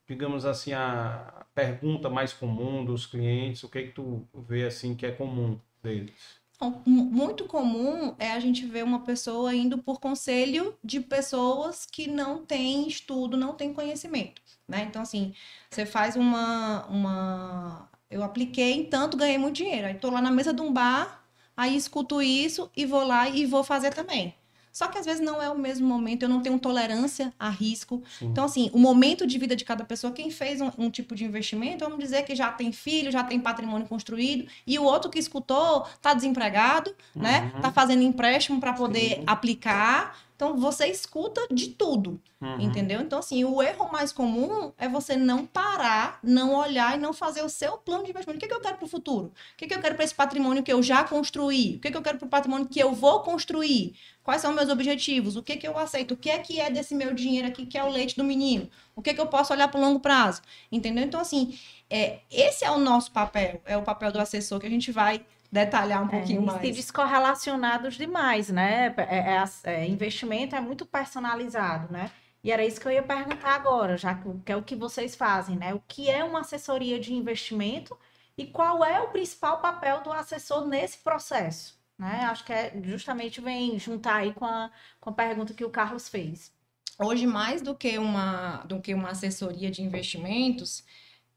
digamos assim, a pergunta mais comum dos clientes, o que que tu vê assim que é comum deles? Então, mu- muito comum é a gente ver uma pessoa indo por conselho de pessoas que não têm estudo, não têm conhecimento, né? Então, assim, você faz uma, uma... Eu apliquei tanto, ganhei muito dinheiro. Aí tô lá na mesa de um bar, aí escuto isso e vou lá e vou fazer também. Só que às vezes não é o mesmo momento, eu não tenho tolerância a risco. Sim. Então, assim, o momento de vida de cada pessoa, quem fez um, um tipo de investimento, vamos dizer que já tem filho, já tem patrimônio construído, e o outro que escutou está desempregado, né? Uhum. Tá fazendo empréstimo para poder Sim. aplicar. Então, você escuta de tudo, Uhum. entendeu? Então, assim, o erro mais comum é você não parar, não olhar e não fazer o seu plano de investimento. O que, que eu quero para o futuro? O que, que eu quero para esse patrimônio que eu já construí? O que, que eu quero para o patrimônio que eu vou construir? Quais são meus objetivos? O que, que eu aceito? O que é que é desse meu dinheiro aqui, que é o leite do menino? O que, que eu posso olhar para o longo prazo? Entendeu? Então, assim, é, esse é o nosso papel, é o papel do assessor que a gente vai detalhar um pouquinho é, mais. E descorrelacionados demais, né? É, é, é, investimento é muito personalizado, né? E era isso que eu ia perguntar agora, já que, que é o que vocês fazem, né? O que é uma assessoria de investimento e qual é o principal papel do assessor nesse processo? Né? Acho que é justamente vem juntar aí com a, com a pergunta que o Carlos fez. Hoje, mais do que uma, do que uma assessoria de investimentos,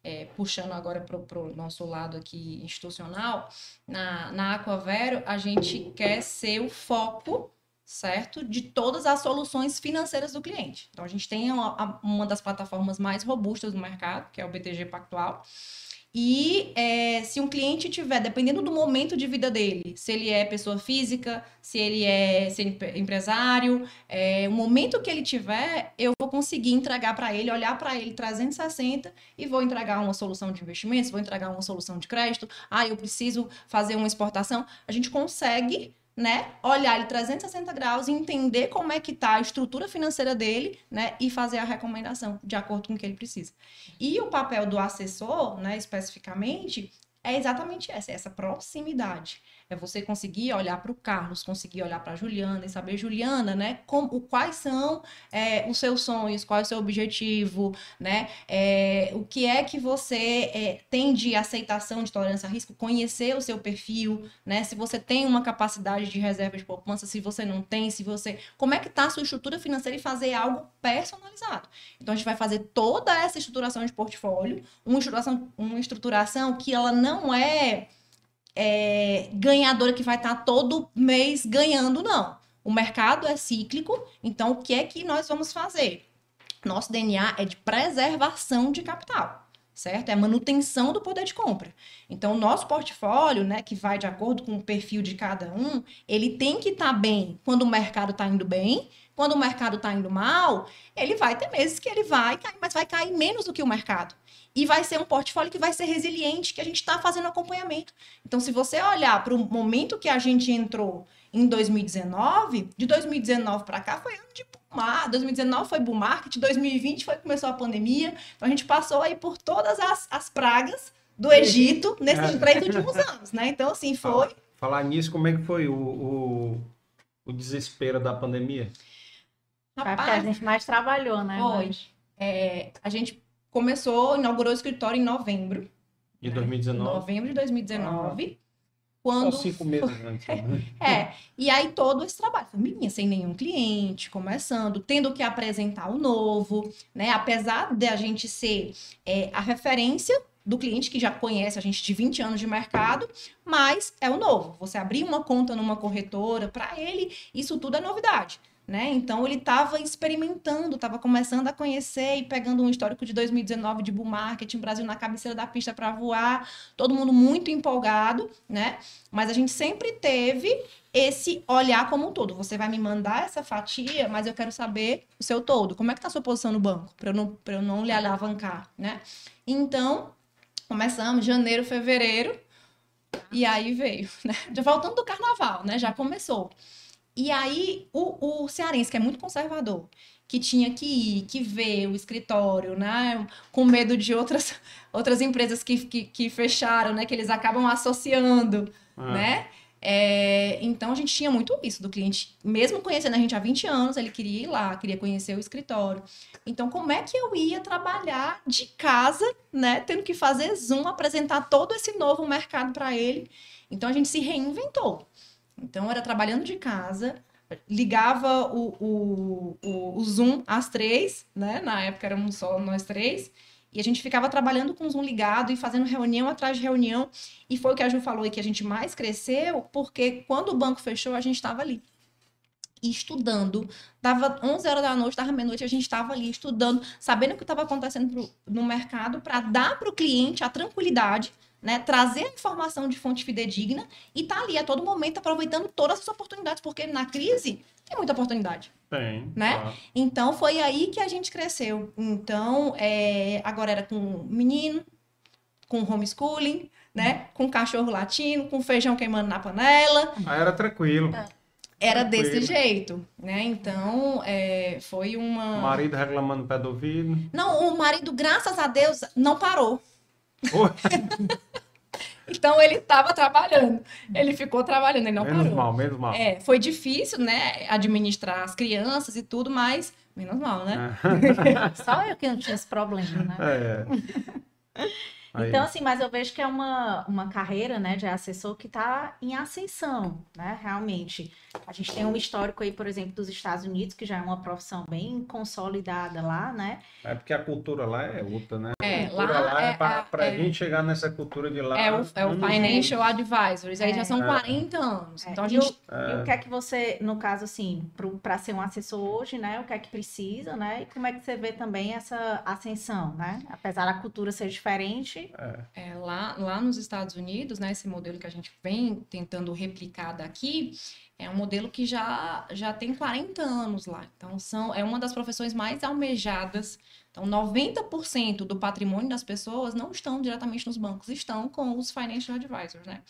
é, puxando agora para o nosso lado aqui institucional, na, na Aquavero, a gente quer ser o foco certo? De todas as soluções financeiras do cliente. Então, a gente tem uma, uma das plataformas mais robustas do mercado, que é o BTG Pactual. E é, se um cliente tiver, dependendo do momento de vida dele, se ele é pessoa física, se ele é, se é empresário, é, o momento que ele tiver, eu vou conseguir entregar para ele, olhar para ele 360 e vou entregar uma solução de investimentos, vou entregar uma solução de crédito. Ah, eu preciso fazer uma exportação. A gente consegue né, olhar ele 360 graus entender como é que está a estrutura financeira dele, né, e fazer a recomendação de acordo com o que ele precisa. E o papel do assessor, né, especificamente, é exatamente essa, essa proximidade. É você conseguir olhar para o Carlos, conseguir olhar para a Juliana e saber, Juliana, né, como, quais são é, os seus sonhos, qual é o seu objetivo, né, é, o que é que você é, tem de aceitação de tolerância a risco, conhecer o seu perfil, né, se você tem uma capacidade de reserva de poupança, se você não tem, se você, como é que está a sua estrutura financeira e fazer algo personalizado. Então a gente vai fazer toda essa estruturação de portfólio, uma estruturação, uma estruturação que ela não é é, ganhadora que vai estar tá todo mês ganhando, não. O mercado é cíclico, então o que é que nós vamos fazer? Nosso DNA é de preservação de capital, certo? É manutenção do poder de compra. Então, o nosso portfólio, né, que vai de acordo com o perfil de cada um, ele tem que estar tá bem quando o mercado está indo bem, quando o mercado está indo mal, ele vai ter meses que ele vai cair, mas vai cair menos do que o mercado e vai ser um portfólio que vai ser resiliente, que a gente está fazendo acompanhamento. Então, se você olhar para o momento que a gente entrou em 2019, de 2019 para cá foi ano de boom 2019 foi boom market, 2020 foi que começou a pandemia. Então, a gente passou aí por todas as, as pragas do Egito nesses é. três últimos anos, né? Então, assim, foi... Falar, falar nisso, como é que foi o, o, o desespero da pandemia? Rapaz, a gente mais trabalhou, né? Foi. É, a gente começou, inaugurou o escritório em novembro. De né? 2019? Novembro de 2019. Ah, quando... Só cinco meses antes. Né? é, e aí todo esse trabalho. Família sem nenhum cliente, começando, tendo que apresentar o novo, né? Apesar de a gente ser é, a referência do cliente que já conhece a gente de 20 anos de mercado, mas é o novo. Você abrir uma conta numa corretora, para ele, isso tudo é novidade né? Então ele estava experimentando, estava começando a conhecer e pegando um histórico de 2019 de bull market, Brasil na cabeceira da pista para voar, todo mundo muito empolgado, né? Mas a gente sempre teve esse olhar como um todo. Você vai me mandar essa fatia, mas eu quero saber o seu todo. Como é que tá a sua posição no banco? Para eu, não, eu não lhe alavancar, né? Então, começamos janeiro, fevereiro, e aí veio, né? Já voltando do carnaval, né? Já começou. E aí, o, o cearense, que é muito conservador, que tinha que ir, que ver o escritório, né? Com medo de outras, outras empresas que, que, que fecharam, né? Que eles acabam associando, ah. né? É, então, a gente tinha muito isso do cliente. Mesmo conhecendo a gente há 20 anos, ele queria ir lá, queria conhecer o escritório. Então, como é que eu ia trabalhar de casa, né? Tendo que fazer Zoom, apresentar todo esse novo mercado para ele. Então, a gente se reinventou. Então, era trabalhando de casa, ligava o, o, o, o, Zoom às três, né? Na época éramos só nós três. E a gente ficava trabalhando com o Zoom ligado e fazendo reunião atrás de reunião. E foi o que a Ju falou e que a gente mais cresceu, porque quando o banco fechou, a gente estava ali. estudando. Dava 11 horas da noite, dava meia-noite, a gente estava ali estudando, sabendo o que estava acontecendo pro, no mercado, para dar para o cliente a tranquilidade né, trazer a informação de fonte fidedigna e tá ali a todo momento aproveitando todas as oportunidades, porque na crise tem muita oportunidade. Tem. Né? Tá. Então foi aí que a gente cresceu. Então, é, agora era com menino, com homeschooling, né? Com cachorro latino, com feijão queimando na panela. Ah, era tranquilo. Era tranquilo. desse jeito, né? Então, é, foi uma. O marido reclamando pé do ouvido. Não, o marido, graças a Deus, não parou. Então ele estava trabalhando. Ele ficou trabalhando, ele não menos parou. mal, menos mal. É, foi difícil, né, administrar as crianças e tudo, mas menos mal, né? Só eu que não tinha esse problema, né? É. Então, assim, mas eu vejo que é uma, uma carreira, né, de assessor que está em ascensão, né, realmente. A gente tem um histórico aí, por exemplo, dos Estados Unidos, que já é uma profissão bem consolidada lá, né? É porque a cultura lá é outra, né? É, a cultura lá lá, é, é para a- a é- gente chegar nessa cultura de lá. É o, é o Financial. Advisors, aí já são É. 40 anos. É, Então a e gente. o- E o que é que você, no caso, assim, para ser um assessor hoje, né? O que é que precisa, né? E como é que você vê também essa ascensão, né? Apesar da cultura ser diferente, É, lá, lá nos Estados Unidos, né, esse modelo que a gente vem tentando replicar daqui, é um modelo que já, já tem 40 anos lá. Então, são, é uma das profissões mais almejadas. Então, 90% do patrimônio das pessoas não estão diretamente nos bancos, estão com os financial advisors, né?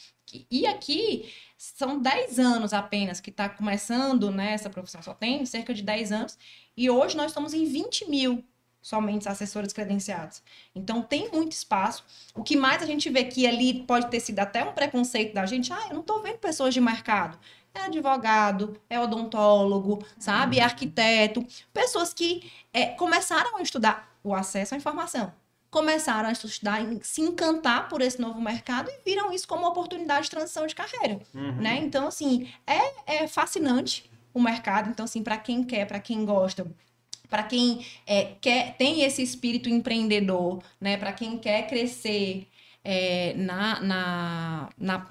E aqui são 10 anos apenas que está começando né, essa profissão, só tem cerca de 10 anos, e hoje nós estamos em 20 mil somente assessores credenciados. Então tem muito espaço. O que mais a gente vê que ali pode ter sido até um preconceito da gente, ah, eu não estou vendo pessoas de mercado. É advogado, é odontólogo, sabe? É arquiteto. Pessoas que é, começaram a estudar o acesso à informação. Começaram a estudar, se encantar por esse novo mercado e viram isso como uma oportunidade de transição de carreira Uhum. né? Então, assim, é, é fascinante o mercado. Então, assim, para quem quer, para quem gosta, para quem é, quer, tem esse espírito empreendedor, né? Para quem quer crescer é, na, na, na...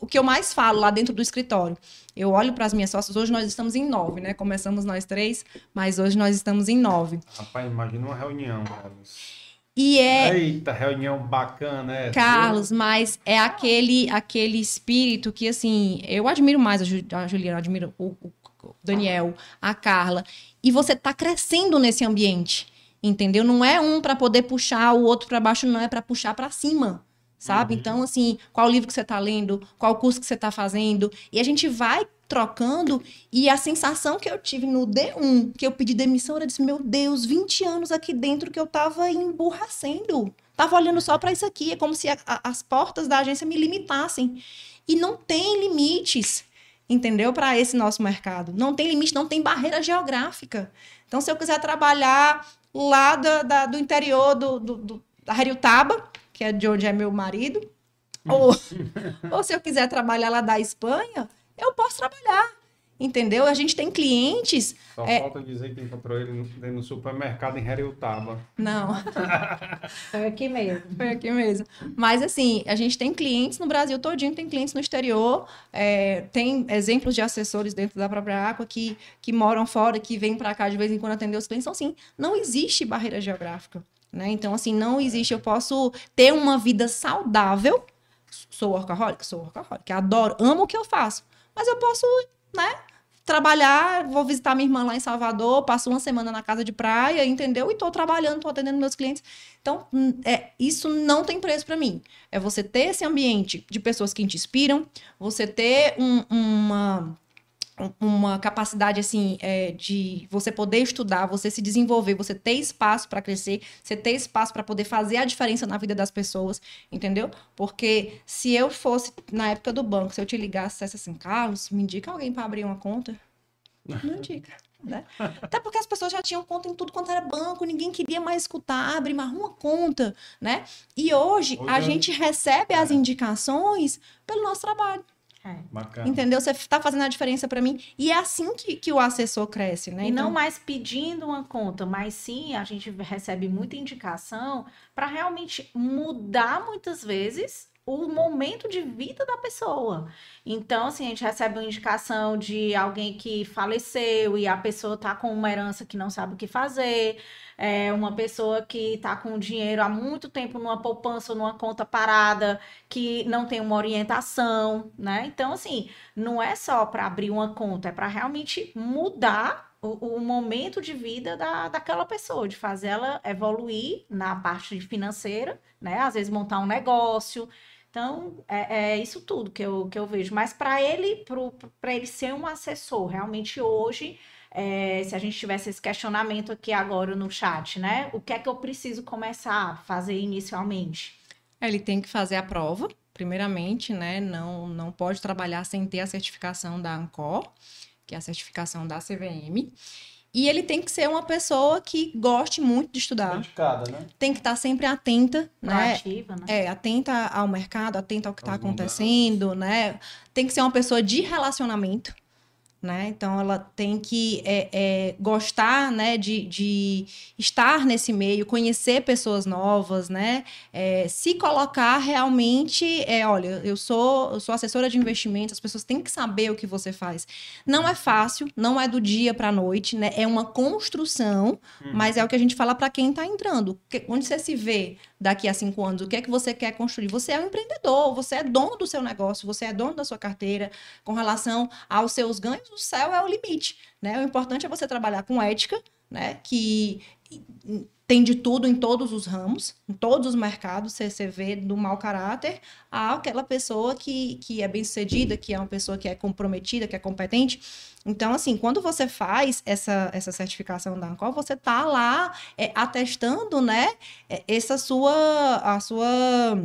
O que eu mais falo lá dentro do escritório, eu olho para as minhas sócias, hoje nós estamos em nove, né? Começamos nós três, mas hoje nós estamos em nove. Rapaz, imagina uma reunião, Carlos. E é, Eita, reunião bacana, é. Carlos, mas é aquele aquele espírito que, assim, eu admiro mais a, Ju- a Juliana, admiro o, o Daniel, a Carla. E você tá crescendo nesse ambiente, entendeu? Não é um para poder puxar o outro para baixo, não é para puxar para cima. Sabe? Uhum. Então, assim, qual livro que você tá lendo, qual curso que você tá fazendo, e a gente vai trocando, e a sensação que eu tive no D1, que eu pedi demissão, eu disse, meu Deus, 20 anos aqui dentro que eu tava emburracendo. Tava olhando só para isso aqui, é como se a- a- as portas da agência me limitassem. E não tem limites, entendeu? Para esse nosso mercado. Não tem limite, não tem barreira geográfica. Então, se eu quiser trabalhar lá da- da- do interior do, do, do, da Heriotaba, que é de onde é meu marido, ou, ou se eu quiser trabalhar lá da Espanha, eu posso trabalhar. Entendeu? A gente tem clientes. Só É. falta dizer que encontrou ele no, no supermercado em Heriotaba. Não, foi aqui mesmo. Foi aqui mesmo. Mas assim, a gente tem clientes no Brasil todinho, tem clientes no exterior, é, tem exemplos de assessores dentro da própria Aqua que, que moram fora, que vêm para cá de vez em quando atender os clientes. Então, assim, não existe barreira geográfica. Né? Então, assim, não existe. Eu posso ter uma vida saudável. Sou workaholic? Sou workaholic. Adoro, amo o que eu faço. Mas eu posso, né? Trabalhar, vou visitar minha irmã lá em Salvador, passo uma semana na casa de praia, entendeu? E tô trabalhando, tô atendendo meus clientes. Então, hum, é, isso não tem preço para mim. É você ter esse ambiente de pessoas que te inspiram, você ter um- uma, um- uma capacidade assim é, de você poder estudar, você se desenvolver, você ter espaço para crescer, você ter espaço para poder fazer a diferença na vida das pessoas, entendeu? Porque se eu fosse na época do banco, se eu te ligasse assim, Carlos, me indica alguém para abrir uma conta, não indica. Né? Até porque as pessoas já tinham conta em tudo quanto era banco, ninguém queria mais escutar, abre mais uma conta, né? E hoje, Hoje a é- gente recebe as É. indicações pelo nosso trabalho. É. Bacana. Entendeu? Você está fazendo a diferença para mim. E é assim que, que o assessor cresce, né? E não Então, mais pedindo uma conta, mas sim a gente recebe muita indicação para realmente mudar muitas vezes o momento de vida da pessoa. Então, assim, a gente recebe uma indicação de alguém que faleceu e a pessoa tá com uma herança que não sabe o que fazer, é uma pessoa que tá com dinheiro há muito tempo numa poupança ou numa conta parada que não tem uma orientação, né? Então, assim, não é só para abrir uma conta, é para realmente mudar o, o momento de vida da, daquela pessoa, de fazer ela evoluir na parte financeira, né? Às vezes montar um negócio. Então, é, é isso tudo que eu, que eu vejo. Mas para ele, para ele ser um assessor, realmente hoje, é, se a gente tivesse esse questionamento aqui agora no chat, né? O que é que eu preciso começar a fazer inicialmente? Ele tem que fazer a prova, primeiramente, né? Não, não pode trabalhar sem ter a certificação da ANCOR, que é a certificação da CVM. E ele tem que ser uma pessoa que goste muito de estudar. Dedicada, né? Tem que estar sempre atenta, né? Proativa, né? É, atenta ao mercado, atenta ao que está acontecendo, né? Tem que ser uma pessoa de relacionamento, né? Então ela tem que é, é, gostar, né, de, de estar nesse meio, conhecer pessoas novas, né? É, se colocar realmente, é, olha, eu sou, eu sou assessora de investimentos, as pessoas têm que saber o que você faz. Não é fácil, não é do dia para a noite, né? É uma construção, mas é o que a gente fala para quem está entrando. Que- onde você se vê daqui a cinco anos? O que é que você quer construir? Você é um empreendedor, você é dono do seu negócio, você é dono da sua carteira. Com relação aos seus ganhos, o céu é o limite, né? O importante é você trabalhar com ética, né? Que tem de tudo em todos os ramos, em todos os mercados, você, você vê do mau caráter a aquela pessoa que, que é bem-sucedida, que é uma pessoa que é comprometida, que é competente. Então, assim, quando você faz essa, essa certificação da ANCOR, você tá lá é, atestando, né, é, essa sua, a sua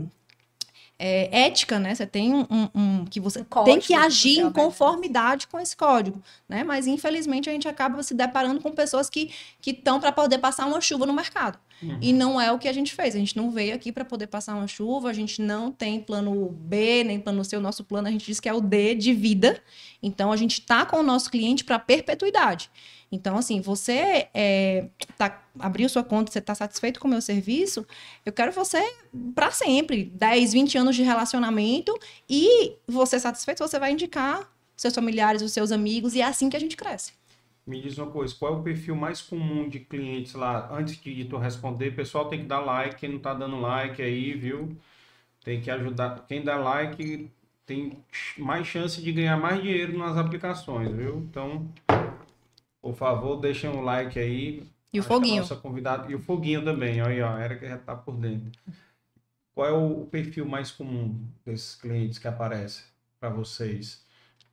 é, ética, né? Você tem um, um- um- que você Um tem código que que agir em obedece. conformidade com esse código, né? Mas infelizmente a gente acaba se deparando com pessoas que que estão para poder passar uma chuva no mercado. E não é o que a gente fez. A gente não veio aqui para poder passar uma chuva, a gente não tem plano B, nem plano C. O nosso plano a gente diz que é o D de vida. Então a gente tá com o nosso cliente para perpetuidade. Então, assim, você é, tá, abriu sua conta, você está satisfeito com o meu serviço, eu quero você para sempre. 10, 20 anos de relacionamento e você satisfeito, você vai indicar seus familiares, os seus amigos, e é assim que a gente cresce. Me diz uma coisa, qual é o perfil mais comum de clientes lá? Antes de tu responder, pessoal tem que dar like, quem não tá dando like aí, viu? Tem que ajudar. Quem dá like tem mais chance de ganhar mais dinheiro nas aplicações, viu? Então, por favor, deixem um like aí. E o Acho que foguinho. nossa convidada, e o foguinho também, olha aí, ó, a Erika já tá por dentro. Qual é o perfil mais comum desses clientes que aparecem para vocês?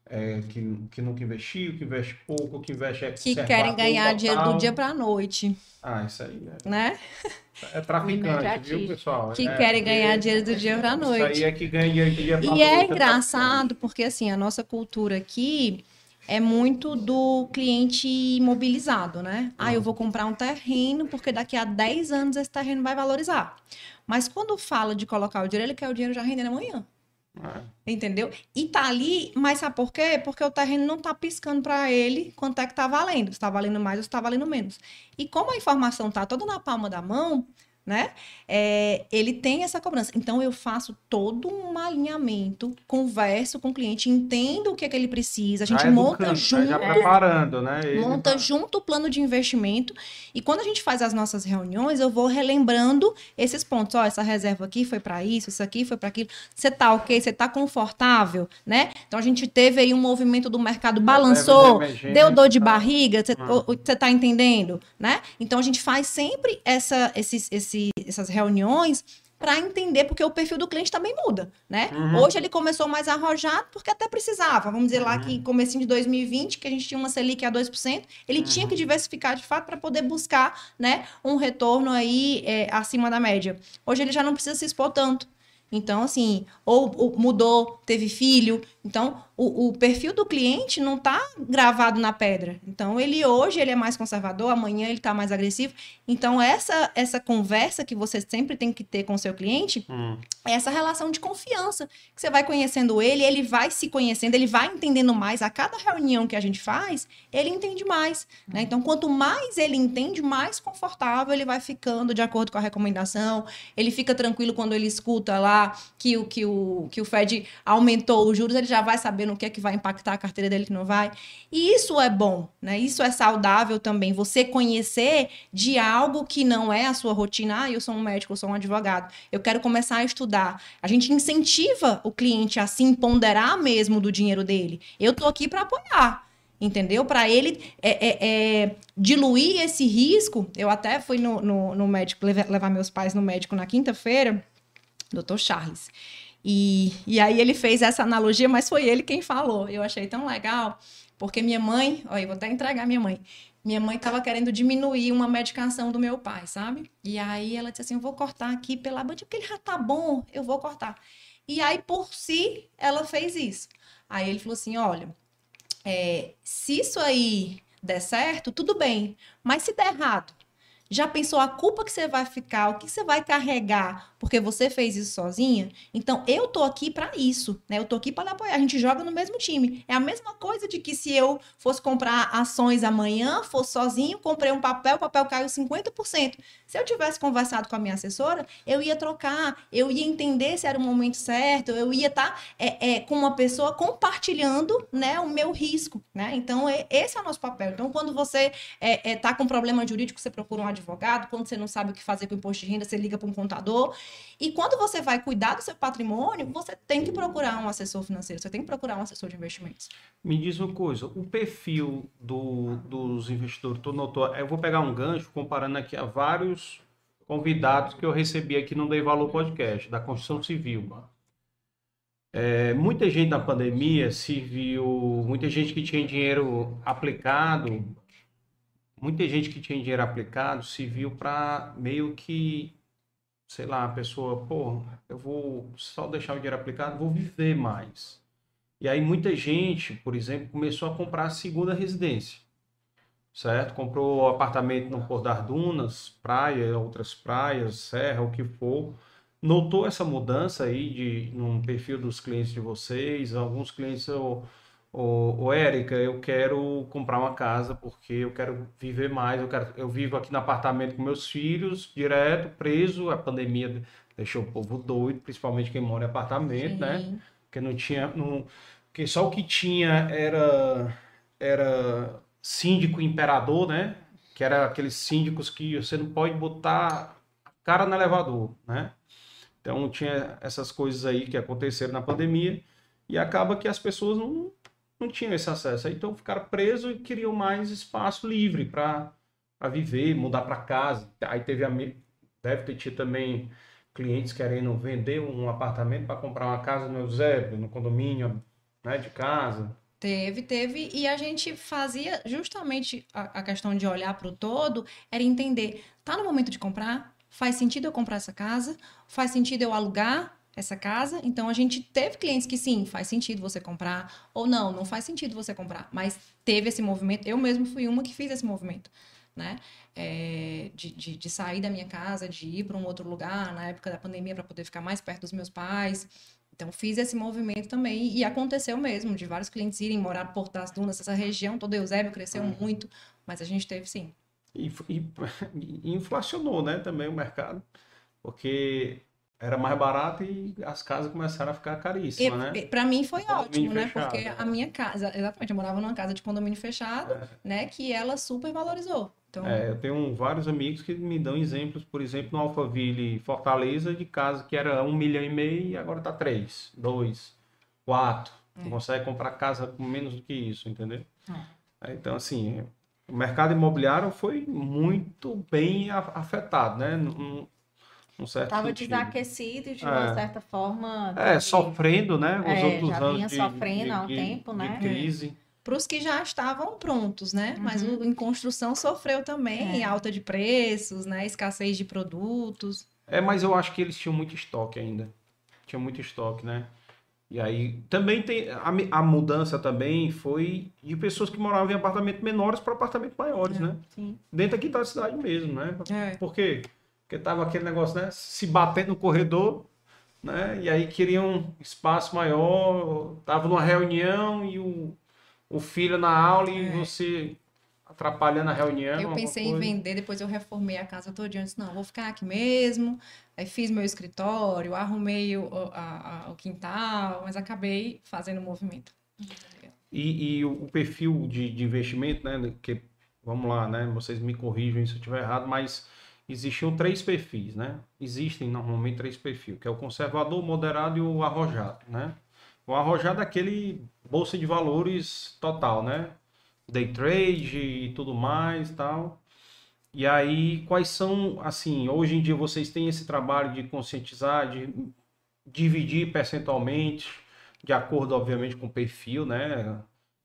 É, que, que nunca investiu, que investe pouco, que investe Que observador querem ganhar dinheiro do dia para a noite, Ah, isso aí né? é, é traficante, viu, pessoal? Que É, querem ganhar porque dinheiro do dia para a Isso noite. aí é que ganha dinheiro do dia pra E noite, é traficante. engraçado porque assim, a nossa cultura aqui é muito do cliente imobilizado, né? Ah, eu vou comprar um terreno porque daqui a 10 anos esse terreno vai valorizar. Mas quando fala de colocar o dinheiro, ele quer o dinheiro já rendendo amanhã. É. Entendeu? E tá ali, mas sabe por quê? Porque o terreno não tá piscando para ele quanto é que tá valendo. Se tá valendo mais ou se tá valendo menos. E como a informação tá toda na palma da mão, né? É, ele tem essa cobrança. Então eu faço todo um alinhamento, converso com o cliente, entendo o que é que ele precisa, a gente Já monta educando, junto Já preparando, né? Ele monta tá- junto o plano de investimento e quando a gente faz as nossas reuniões, eu vou relembrando esses pontos. Ó, essa reserva aqui foi para isso, isso aqui foi para aquilo. Você tá ok? Você tá confortável, né? Então a gente teve aí um movimento do mercado balançou, deu dor de barriga, você Ah. você tá entendendo, né? Então a gente faz sempre essa, esses, esse- essas reuniões para entender, porque o perfil do cliente também muda, né? Uhum. Hoje ele começou mais arrojado porque até precisava. Vamos dizer lá Uhum. que comecinho de 2020, que a gente tinha uma Selic a 2%, ele tinha Uhum. que diversificar de fato para poder buscar, né, um retorno aí é, acima da média. Hoje ele já não precisa se expor tanto. Então, assim, ou, ou mudou, teve filho. Então, o, o perfil do cliente não está gravado na pedra. Então, ele hoje ele é mais conservador, amanhã ele está mais agressivo. Então, essa, essa conversa que você sempre tem que ter com o seu cliente Hum. é essa relação de confiança. Que você vai conhecendo ele, ele vai se conhecendo, ele vai entendendo mais. A cada reunião que a gente faz, ele entende mais. Né? Então, quanto mais ele entende, mais confortável ele vai ficando de acordo com a recomendação. Ele fica tranquilo quando ele escuta lá que o, que o, que o Fed aumentou os juros, ele já vai sabendo o que é que vai impactar a carteira dele que não vai. E isso é bom, né? Isso é saudável também. Você conhecer de algo que não é a sua rotina. Ah, eu sou um médico, eu sou um advogado. Eu quero começar a estudar. A gente incentiva o cliente a se empoderar mesmo do dinheiro dele. Eu tô aqui para apoiar. Entendeu? Para ele é, é, é, diluir esse risco. Eu até fui no, no, no médico, levar meus pais no médico na quinta-feira, doutor Charles. E, e aí ele fez essa analogia, mas foi ele quem falou. Eu achei tão legal, porque minha mãe, olha, eu vou até entregar minha mãe. minha mãe estava querendo diminuir uma medicação do meu pai, sabe? E aí ela disse assim: eu vou cortar aqui pela bandinha, porque ele já tá bom, eu vou cortar. E aí, por si, ela fez isso. Aí ele falou assim: olha, é, se isso aí der certo, tudo bem. Mas se der errado, já pensou a culpa que você vai ficar, o que você vai carregar porque você fez isso sozinha? Então eu tô aqui para isso, né? Eu tô aqui para apoiar. A gente joga no mesmo time. É a mesma coisa de que se eu fosse comprar ações amanhã, fosse sozinho, comprei um papel, o papel caiu 50%. Se eu tivesse conversado com a minha assessora, eu ia trocar, eu ia entender se era o momento certo, eu ia estar tá, é, é, com uma pessoa compartilhando, né, o meu risco, né? Então é, esse é o nosso papel. Então quando você é, é, tá com problema jurídico, você procura um advogado, quando você não sabe o que fazer com o imposto de renda, você liga para um contador. E quando você vai cuidar do seu patrimônio, você tem que procurar um assessor financeiro, você tem que procurar um assessor de investimentos. Me diz uma coisa, o perfil do, dos investidores, tu notou, eu vou pegar um gancho comparando aqui a vários convidados que eu recebi aqui no Dei Valor Podcast, da Constituição Civil. É, muita gente na pandemia se viu, muita gente que tinha dinheiro aplicado muita gente que tinha dinheiro aplicado se viu para meio que, sei lá, a pessoa, pô, eu vou só deixar o dinheiro aplicado, vou viver mais. E aí muita gente, por exemplo, começou a comprar a segunda residência, certo? Comprou apartamento no Porto das Dunas, praia, outras praias, serra, o que for. Notou essa mudança aí de, no perfil dos clientes de vocês? Alguns clientes eu Ô, ô Érica, eu quero comprar uma casa porque eu quero viver mais. Eu, quero, eu vivo aqui no apartamento com meus filhos, direto, preso. A pandemia deixou o povo doido, principalmente quem mora em apartamento, né? Sim. né? Porque não tinha. Não, porque só o que tinha era, era síndico imperador, né? Que era aqueles síndicos que você não pode botar a cara no elevador, né? Então tinha essas coisas aí que aconteceram na pandemia e acaba que as pessoas não não tinham esse acesso. Então ficaram presos e queriam mais espaço livre para viver, mudar para casa. Aí teve a, deve ter tido também clientes querendo vender um apartamento para comprar uma casa no Eusébio, no condomínio né, de casa. Teve, teve, e a gente fazia justamente a, a questão de olhar para o todo, era entender, tá no momento de comprar? Faz sentido eu comprar essa casa? Faz sentido eu alugar? Essa casa. Então a gente teve clientes que sim, faz sentido você comprar, ou não, não faz sentido você comprar. Mas teve esse movimento. Eu mesmo fui uma que fiz esse movimento, né? É, de, de, de, sair da minha casa, de ir para um outro lugar na época da pandemia para poder ficar mais perto dos meus pais. Então fiz esse movimento também e aconteceu mesmo de vários clientes irem morar por das Dunas, essa região toda Eusébio cresceu uhum. muito, mas a gente teve sim. E, e, e inflacionou, né, também o mercado, porque era mais barato e as casas começaram a ficar caríssimas, né? Para mim foi ótimo, né? Fechado, Porque né? a minha casa, exatamente, eu morava numa casa de condomínio fechado, é. né? Que ela super valorizou. Então... É, eu tenho vários amigos que me dão exemplos, por exemplo, no Alphaville Fortaleza, de casa que era um milhão e meio e agora tá três, dois, quatro. É. consegue comprar casa com menos do que isso, entendeu? É. Então, assim, o mercado imobiliário foi muito bem afetado, né? Um certo Estava sentido. desaquecido e de uma é. certa forma. É, sofrendo, né? Os é, outros já anos vinha de, sofrendo de, há um de, tempo, né? crise. Para os que já estavam prontos, né? Uhum. Mas o em construção sofreu também, é. alta de preços, né? Escassez de produtos. É, mas eu acho que eles tinham muito estoque ainda. Tinha muito estoque, né? E aí também tem a, a, mudança também foi de pessoas que moravam em apartamentos menores para apartamentos maiores, é, né? Sim. Dentro aqui da cidade mesmo, né? É. Por quê? Porque tava aquele negócio, né? Se bater no corredor, né? E aí queriam um espaço maior, tava numa reunião e o, o filho na aula e é. você atrapalhando a reunião. Eu pensei em vender, depois eu reformei a casa toda disse, não, vou ficar aqui mesmo. Aí fiz meu escritório, arrumei o, a, a, o quintal, mas acabei fazendo o movimento. E, e o perfil de, de investimento, né? Que, vamos lá, né? Vocês me corrijam se eu estiver errado, mas existiam três perfis, né? Existem normalmente três perfis, que é o conservador, o moderado e o arrojado, né? O arrojado é aquele bolsa de valores total, né? Day trade e tudo mais, tal. E aí, quais são, assim, hoje em dia vocês têm esse trabalho de conscientizar, de dividir percentualmente, de acordo, obviamente, com o perfil, né?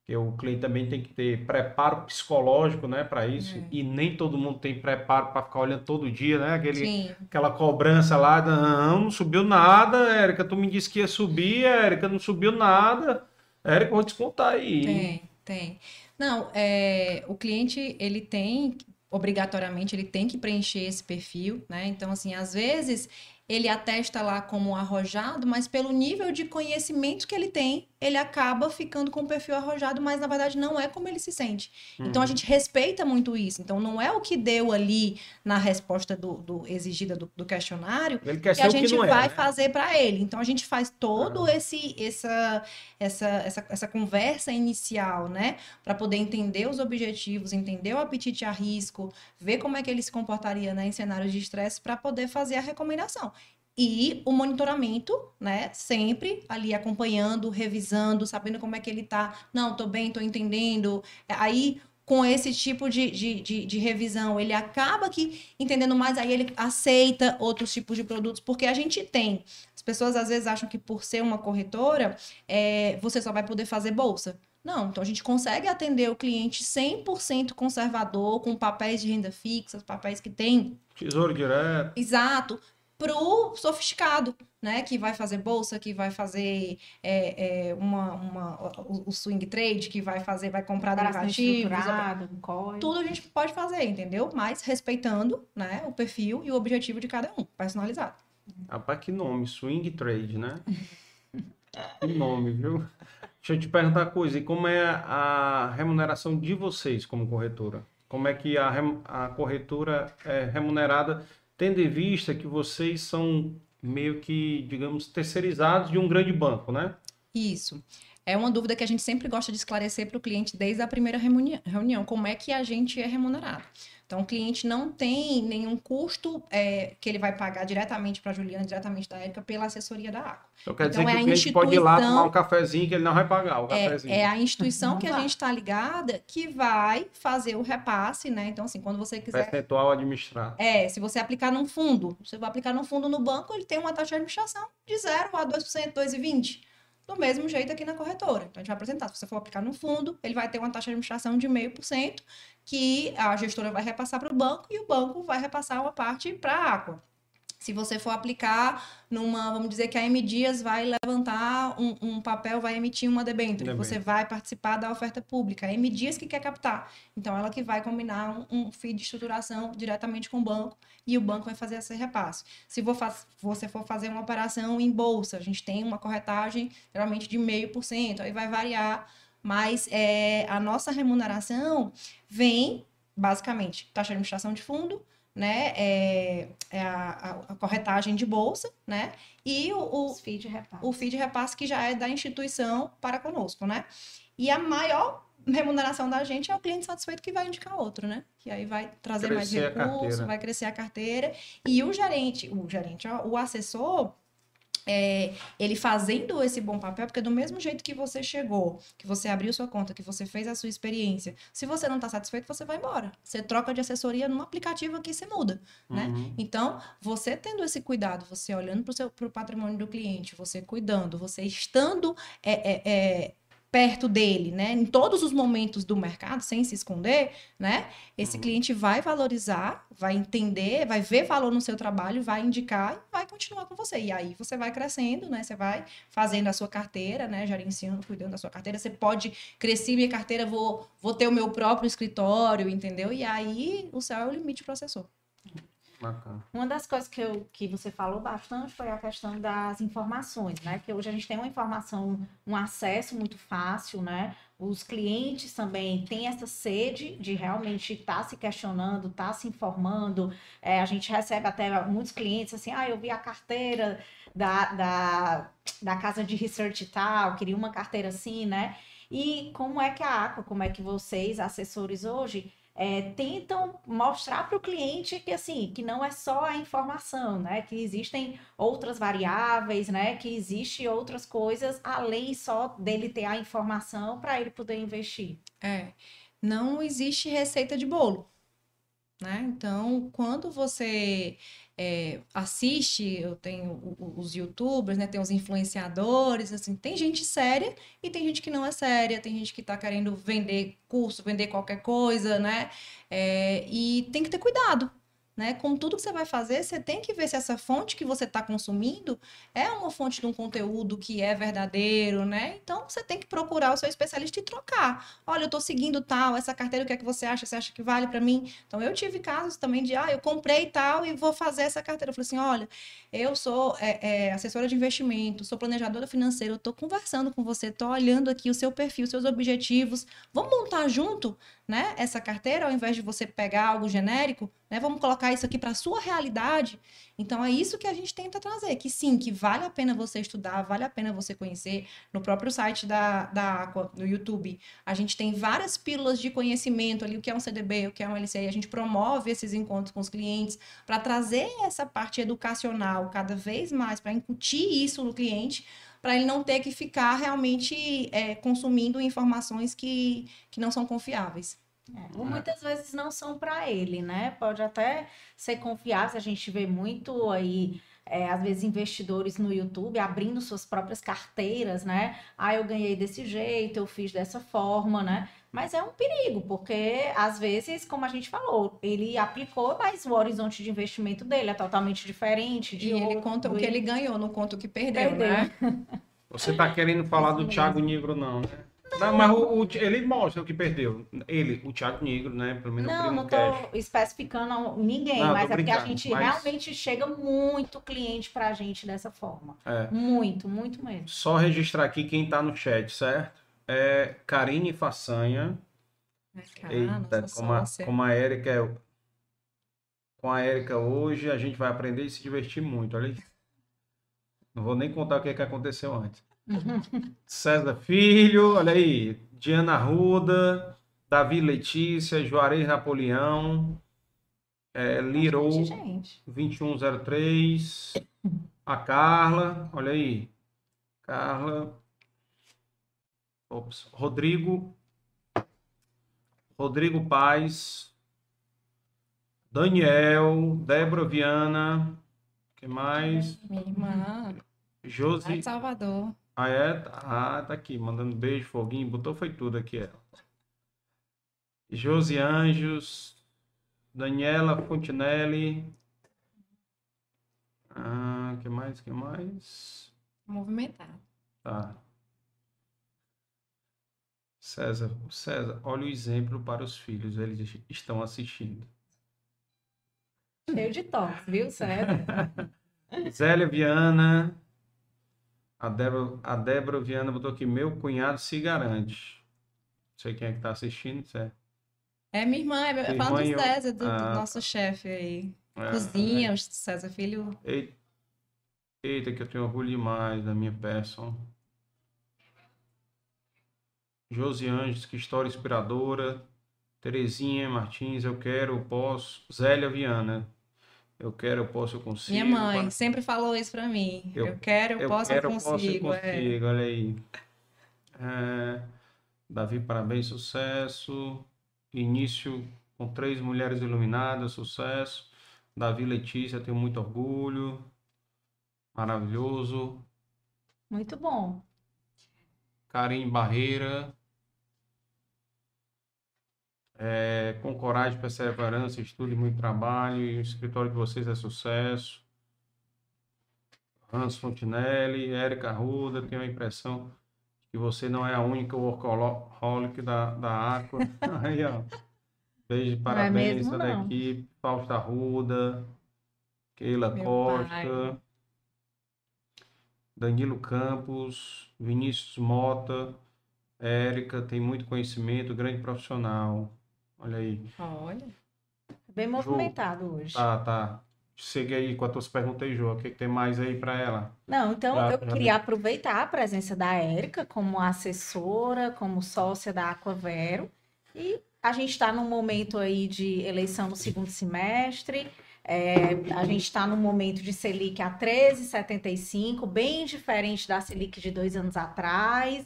Que o cliente também tem que ter preparo psicológico, né, para isso, É. e nem todo mundo tem preparo para ficar olhando todo dia, né, aquele, Sim, aquela cobrança lá, não, não subiu nada, Érica, tu me disse que ia subir, Érica, não subiu nada, Érica, vou descontar aí. tem, tem. Não, é, o cliente, ele tem, obrigatoriamente, ele tem que preencher esse perfil, né? Então, assim, às vezes ele atesta lá como arrojado, mas pelo nível de conhecimento que ele tem, ele acaba ficando com o perfil arrojado, mas na verdade não é como ele se sente. Então a Uhum. gente respeita muito isso. Então não é o que deu ali na resposta do, do- exigida do, do questionário que a que gente não é, vai né? fazer para ele. Então a gente faz todo Aham. esse essa, essa essa essa conversa inicial, né, para poder entender os objetivos, entender o apetite a risco, ver como é que ele se comportaria, né, em cenários de estresse para poder fazer a recomendação. E o monitoramento, né? Sempre ali acompanhando, revisando, sabendo como é que ele tá. Não, tô bem, tô entendendo. Aí, com esse tipo de, de, de, de revisão, ele acaba que entendendo mais, aí ele aceita outros tipos de produtos, porque a gente tem. As pessoas às vezes acham que por ser uma corretora, é, você só vai poder fazer bolsa. Não, então a gente consegue atender o cliente 100% conservador, com papéis de renda fixa, papéis que tem Tesouro direto. Exato. Pro sofisticado, né? Que vai fazer bolsa, que vai fazer é, é, uma, uma, o, o swing trade, que vai fazer, vai comprar derivativos. um. Tudo a gente pode fazer, entendeu? Mas respeitando, né, o perfil e o objetivo de cada um, personalizado. Rapaz, que nome, Swing Trade, né? Que nome, viu? Deixa eu te perguntar uma coisa, e como é a remuneração de vocês como corretora? Como é que a, a corretora é remunerada, tendo em vista que vocês são meio que, digamos, terceirizados de um grande banco, né? Isso. É uma dúvida que a gente sempre gosta de esclarecer para o cliente desde a primeira reuni- reunião, como é que a gente é remunerado. Então, o cliente não tem nenhum custo é, que ele vai pagar diretamente para a Juliana, diretamente da Érica, pela assessoria da Aqua. Então quer dizer Então, que é o a cliente pode ir lá instituição- tomar um cafezinho que ele não vai pagar o cafezinho. É, é a instituição que a gente está ligada que vai fazer o repasse, né? Então, assim, quando você quiser. Percentual administrado. É, se você aplicar num fundo, você vai aplicar num fundo no banco, ele tem uma taxa de administração de 0 a 2%, 2,20%. Do mesmo jeito aqui na corretora. Então, a gente vai apresentar. Se você for aplicar num fundo, ele vai ter uma taxa de administração de 0,5%, que a gestora vai repassar para o banco e o banco vai repassar uma parte para a Aqua. Se você for aplicar numa, vamos dizer que a M Dias vai levantar um, um papel, vai emitir uma debênture, você vai participar da oferta pública. A M Dias que quer captar. Então, ela que vai combinar um, um FII de estruturação diretamente com o banco e o banco vai fazer esse repasse. Se você for fazer uma operação em bolsa, a gente tem uma corretagem geralmente de 0,5%, aí vai variar, mas é, a nossa remuneração vem, basicamente, taxa de administração de fundo, né, é, é a, a- a corretagem de bolsa, né, e o, o, feed repasse. o FII de repasse que já é da instituição para conosco, né? E a maior remuneração da gente é o cliente satisfeito que vai indicar outro, né? Que aí vai trazer Crescer mais recurso, carteira. vai crescer a carteira. E o gerente, o gerente, ó, o assessor, é, ele fazendo esse bom papel, porque do mesmo jeito que você chegou, que você abriu sua conta, que você fez a sua experiência, se você não está satisfeito, você vai embora. Você troca de assessoria num aplicativo aqui, você muda né? Uhum. Então, você tendo esse cuidado, você olhando para o patrimônio do cliente, você cuidando, você estando é, é, é, perto dele, né? Em todos os momentos do mercado, sem se esconder, né? Esse Uhum. cliente vai valorizar, vai entender, vai ver valor no seu trabalho, vai indicar e vai continuar com você. E aí você vai crescendo, né? Você vai fazendo a sua carteira, né? Gerenciando, cuidando da sua carteira. Você pode crescer minha carteira, vou, vou ter o meu próprio escritório, entendeu? E aí o céu é o limite pro assessor. Bacana. Uma das coisas que, eu, que você falou bastante foi a questão das informações, né? Que hoje a gente tem uma informação, um acesso muito fácil, né? Os clientes também têm essa sede de realmente estar se questionando, estar se informando. É, a gente recebe até muitos clientes assim, ah, eu vi a carteira da, da, da casa de research tal, queria uma carteira assim, né? E como é que a Aqua, como é que vocês, assessores hoje, é, tentam mostrar para o cliente que assim que não é só a informação, né? Que existem outras variáveis, né? Que existe outras coisas além só dele ter a informação para ele poder investir. É, não existe receita de bolo, né? Então, quando você é, assiste, eu tenho os youtubers, né? Tem os influenciadores, assim, tem gente séria e tem gente que não é séria, tem gente que está querendo vender curso, vender qualquer coisa, né? É, e tem que ter cuidado, né? Com tudo que você vai fazer, você tem que ver se essa fonte que você está consumindo é uma fonte de um conteúdo que é verdadeiro, né? Então você tem que procurar o seu especialista e trocar. Olha, eu estou seguindo tal, essa carteira, o que é que você acha? Você acha que vale para mim? Então eu tive casos também de, ah, eu comprei tal e vou fazer essa carteira. Eu falei assim, olha, eu sou é, é, assessora de investimento, sou planejadora financeira, eu estou conversando com você, estou olhando aqui o seu perfil, seus objetivos. Vamos montar junto? Né, essa carteira, ao invés de você pegar algo genérico, né, vamos colocar isso aqui para a sua realidade. Então é isso que a gente tenta trazer, que sim, que vale a pena você estudar, vale a pena você conhecer. No próprio site da, da Aqua, no YouTube, a gente tem várias pílulas de conhecimento ali, o que é um CDB, o que é um LCI, a gente promove esses encontros com os clientes para trazer essa parte educacional cada vez mais, para incutir isso no cliente, para ele não ter que ficar realmente é, consumindo informações que, que não são confiáveis. É, muitas vezes não são para ele, né? Pode até ser confiável, a gente vê muito aí é, às vezes investidores no YouTube abrindo suas próprias carteiras, né? Ah, eu ganhei desse jeito, eu fiz dessa forma, né? Mas é um perigo, porque às vezes, como a gente falou, ele aplicou, mas o horizonte de investimento dele é totalmente diferente. De e outro, ele conta o que ele ganhou, não conta o que perdeu, perdeu. né? Você tá querendo falar do Thiago Negro, não, né? Não, mas o, o, ele mostra o que perdeu. Ele, o Thiago Negro, né? Pelo menos não, não tô cash. especificando ninguém, não, mas é porque a gente mas... realmente chega muito cliente pra gente dessa forma. É. Muito, muito mesmo. Só registrar aqui quem tá no chat, certo? É Karine Façanha. É, Eita, como a, como a Érica é. Com a Érica hoje a gente vai aprender e se divertir muito, olha aí. Não vou nem contar o que, é que aconteceu antes. César Filho, olha aí. Diana Ruda, Davi Letícia, Juarez Napoleão, é, Lirou 2103, a Carla, olha aí. Carla. Ops, Rodrigo. Rodrigo Paz. Daniel, Débora Viana, que mais? Minha irmã. Josi. Salvador. Ah, é? Ah, tá aqui, mandando beijo, foguinho, botou foi tudo aqui, ela. Josi Anjos, Daniela Fontinelli. Ah, que mais, que mais? Movimentado. Tá. César, César, olha o exemplo para os filhos, eles estão assistindo. Cheio de toques, viu, César? Zélia Viana, a Débora, a Débora Viana botou aqui, meu cunhado se garante. Não sei quem é que tá assistindo, certo? É minha irmã, é fala do César, do, ah, do nosso chefe aí. É, Cozinha, é. o César Filho. Eita, eita, que eu tenho orgulho demais da minha peça. Josi Anjos, que história inspiradora. Terezinha Martins, eu quero, eu posso. Zélia Viana, eu quero, eu posso, eu consigo. Minha mãe para... sempre falou isso para mim. Eu, eu, quero, eu, eu posso, quero, eu consigo. Posso, eu consigo. É. Olha aí. É... Davi, parabéns, sucesso. Início com três mulheres iluminadas, sucesso. Davi Letícia, tenho muito orgulho. Maravilhoso. Muito bom. Karim Barreira. É, com coragem, perseverança, estudo e muito trabalho. E o escritório de vocês é sucesso. Hans Fontinelli, Érica Ruda, tenho a impressão que você não é a única workaholic da, da Aqua. Aí, ó. Beijo, é parabéns é da equipe. Fausta Ruda, Keila Meu Costa, pai. Danilo Campos, Vinícius Mota, Érica, tem muito conhecimento, grande profissional. Olha aí. Olha. Bem movimentado Ju, hoje. Tá, tá. Segue aí com as tuas perguntas, Ju. O que, que tem mais aí para ela? Não, então já, eu já queria aproveitar a presença da Érica como assessora, como sócia da Aquavero. E a gente está num momento aí de eleição no segundo semestre. É, a gente está num momento de Selic a 13,75, bem diferente da Selic de dois anos atrás.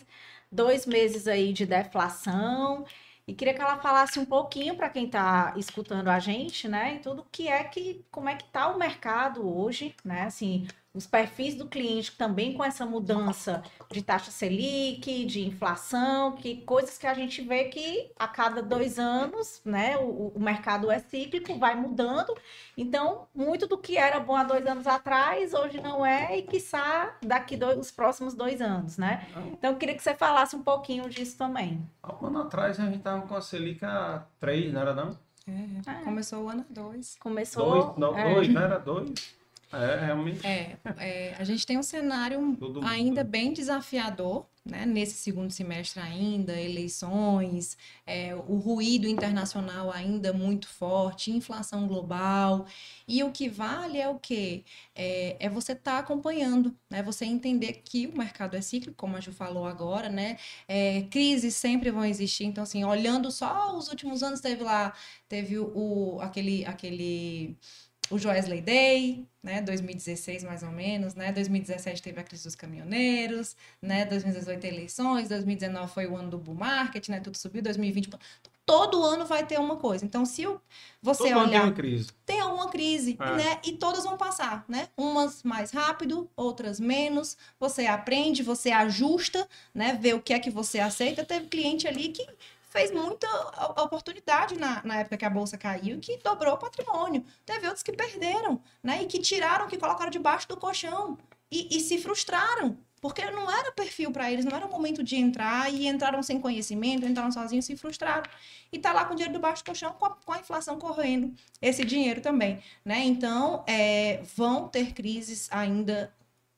Dois meses aí de deflação. E queria que ela falasse um pouquinho para quem está escutando a gente, né? E tudo que é que, como é que está o mercado hoje, né? Assim, os perfis do cliente também com essa mudança de taxa Selic, de inflação, que coisas que a gente vê que a cada dois anos, né, o, o mercado é cíclico, vai mudando. Então, muito do que era bom há dois anos atrás, hoje não é, e quiçá daqui dois, os próximos dois anos, né? Então, eu queria que você falasse um pouquinho disso também. Há um ano atrás a gente estava com a Selic a 3, não era não? É, começou o ano 2. Começou. Dois, não, é. dois, não era dois? É, realmente. É, é, a gente tem um cenário Todo ainda mundo. bem desafiador, né? Nesse segundo semestre ainda, eleições, é, o ruído internacional ainda muito forte, inflação global. E o que vale é o quê? É, é você estar acompanhando, né? Você entender que o mercado é cíclico, como a Ju falou agora, né? É, crises sempre vão existir. Então, assim, olhando só os últimos anos, teve lá, teve o- aquele, aquele o Joesley Day, né, 2016 mais ou menos, né, 2017 teve a crise dos caminhoneiros, né, 2018 eleições, 2019 foi o ano do bull market, né, tudo subiu, 2020, todo ano vai ter uma coisa. Então, se o- você Todo ano tem olhar uma crise. tem alguma crise, É. né? E todas vão passar, né? Umas mais rápido, outras menos. Você aprende, você ajusta, né? Vê o que é que você aceita. Teve cliente ali que fez muita oportunidade na, na época que a bolsa caiu, que dobrou o patrimônio. Teve outros que perderam, né? E que tiraram, que colocaram debaixo do colchão e, e se frustraram. Porque não era perfil para eles, não era o momento de entrar e entraram sem conhecimento, entraram sozinhos, se frustraram. E tá lá com o dinheiro debaixo do colchão, com a, com a inflação correndo esse dinheiro também, né? Então, é, vão ter crises ainda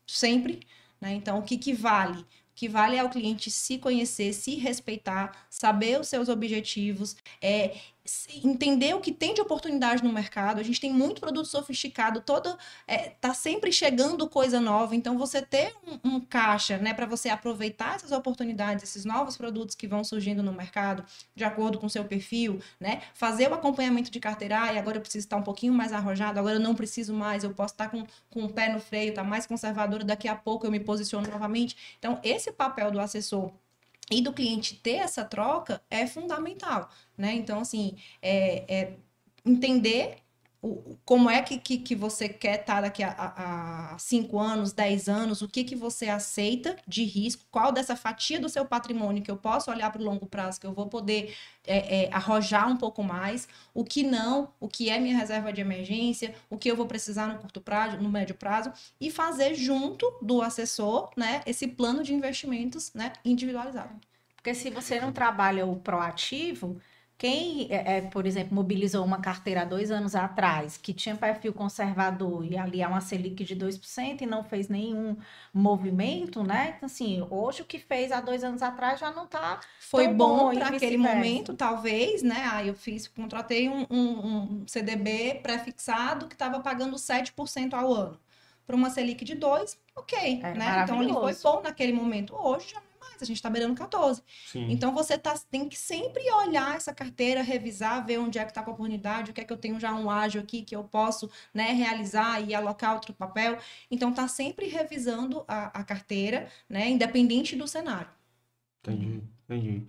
sempre, né? Então, o que que vale? Que vale é o cliente se conhecer, se respeitar, saber os seus objetivos, é, entender o que tem de oportunidade no mercado. A gente tem muito produto sofisticado, todo é, tá sempre chegando coisa nova. Então, você ter um, um caixa, né, para você aproveitar essas oportunidades, esses novos produtos que vão surgindo no mercado, de acordo com o seu perfil, né? Fazer o acompanhamento de carteira, e agora eu preciso estar um pouquinho mais arrojado, agora eu não preciso mais, eu posso estar com, com o pé no freio, tá mais conservadora, daqui a pouco eu me posiciono novamente. Então, esse papel do assessor e do cliente ter essa troca é fundamental, né? Então, assim, é, é entender como é que, que, que você quer estar daqui a, a, a cinco anos, dez anos, o que, que você aceita de risco, qual dessa fatia do seu patrimônio que eu posso olhar para o longo prazo, que eu vou poder é, é, arrojar um pouco mais, o que não, o que é minha reserva de emergência, o que eu vou precisar no curto prazo, no médio prazo, e fazer junto do assessor, né, esse plano de investimentos, né, individualizado. Porque se você não trabalha o proativo, quem, é, é, por exemplo, mobilizou uma carteira há dois anos atrás, que tinha perfil conservador e ali há uma Selic de 2% e não fez nenhum movimento, né? Então, assim, hoje o que fez há dois anos atrás já não está Foi bom bom, para aquele momento, talvez, né? Aí eu fiz, contratei um, um- um CDB pré-fixado que estava pagando 7% ao ano. Para uma Selic de 2, ok, É né? Então ele foi bom naquele momento. Hoje já é a gente está beirando 14. Sim. Então você tá, tem que sempre olhar essa carteira, revisar, ver onde é que está a oportunidade, o que é que eu tenho já um ágio aqui que eu posso né, realizar e alocar outro papel. Então tá sempre revisando a, a carteira, né, independente do cenário. Entendi, entendi.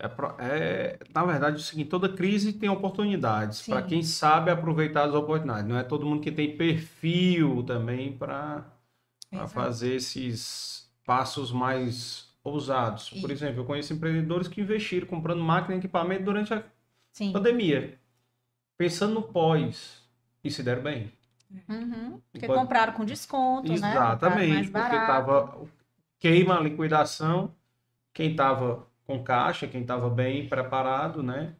É, é, na verdade, é o seguinte, toda crise tem oportunidades para quem sabe aproveitar as oportunidades. Não é todo mundo que tem perfil também para fazer esses passos mais ousados. Por E- exemplo, eu conheço empreendedores que investiram comprando máquina e equipamento durante a Sim. pandemia, pensando no pós, e se deram bem. Uhum. Porque Enquanto- compraram com desconto, né? Exatamente, porque barato. tava queima a liquidação, quem estava com caixa, quem estava bem preparado, né?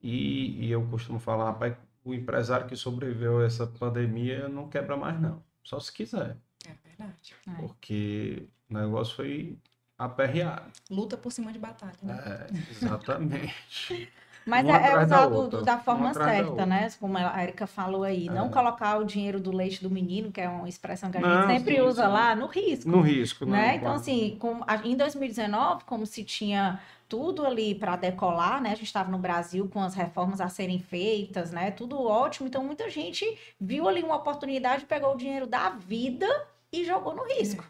E, e eu costumo falar, rapaz, o empresário que sobreviveu a essa pandemia não quebra mais não, só se quiser, É verdade. Porque o negócio foi aperreado. Luta por cima de batalha, né? É, exatamente. Mas Uma é, é atrás da da forma da certa, outra. né? Como a Erika falou aí. Não É. colocar o dinheiro do leite do menino, que é uma expressão que a gente Não, sempre sim, usa sim. lá, no risco. No risco, né? não, Então, claro. assim, com, a- em 2019, como se tinha tudo ali para decolar, né? A gente estava no Brasil com as reformas a serem feitas, né? Tudo ótimo. Então, muita gente viu ali uma oportunidade, pegou o dinheiro da vida e jogou no risco.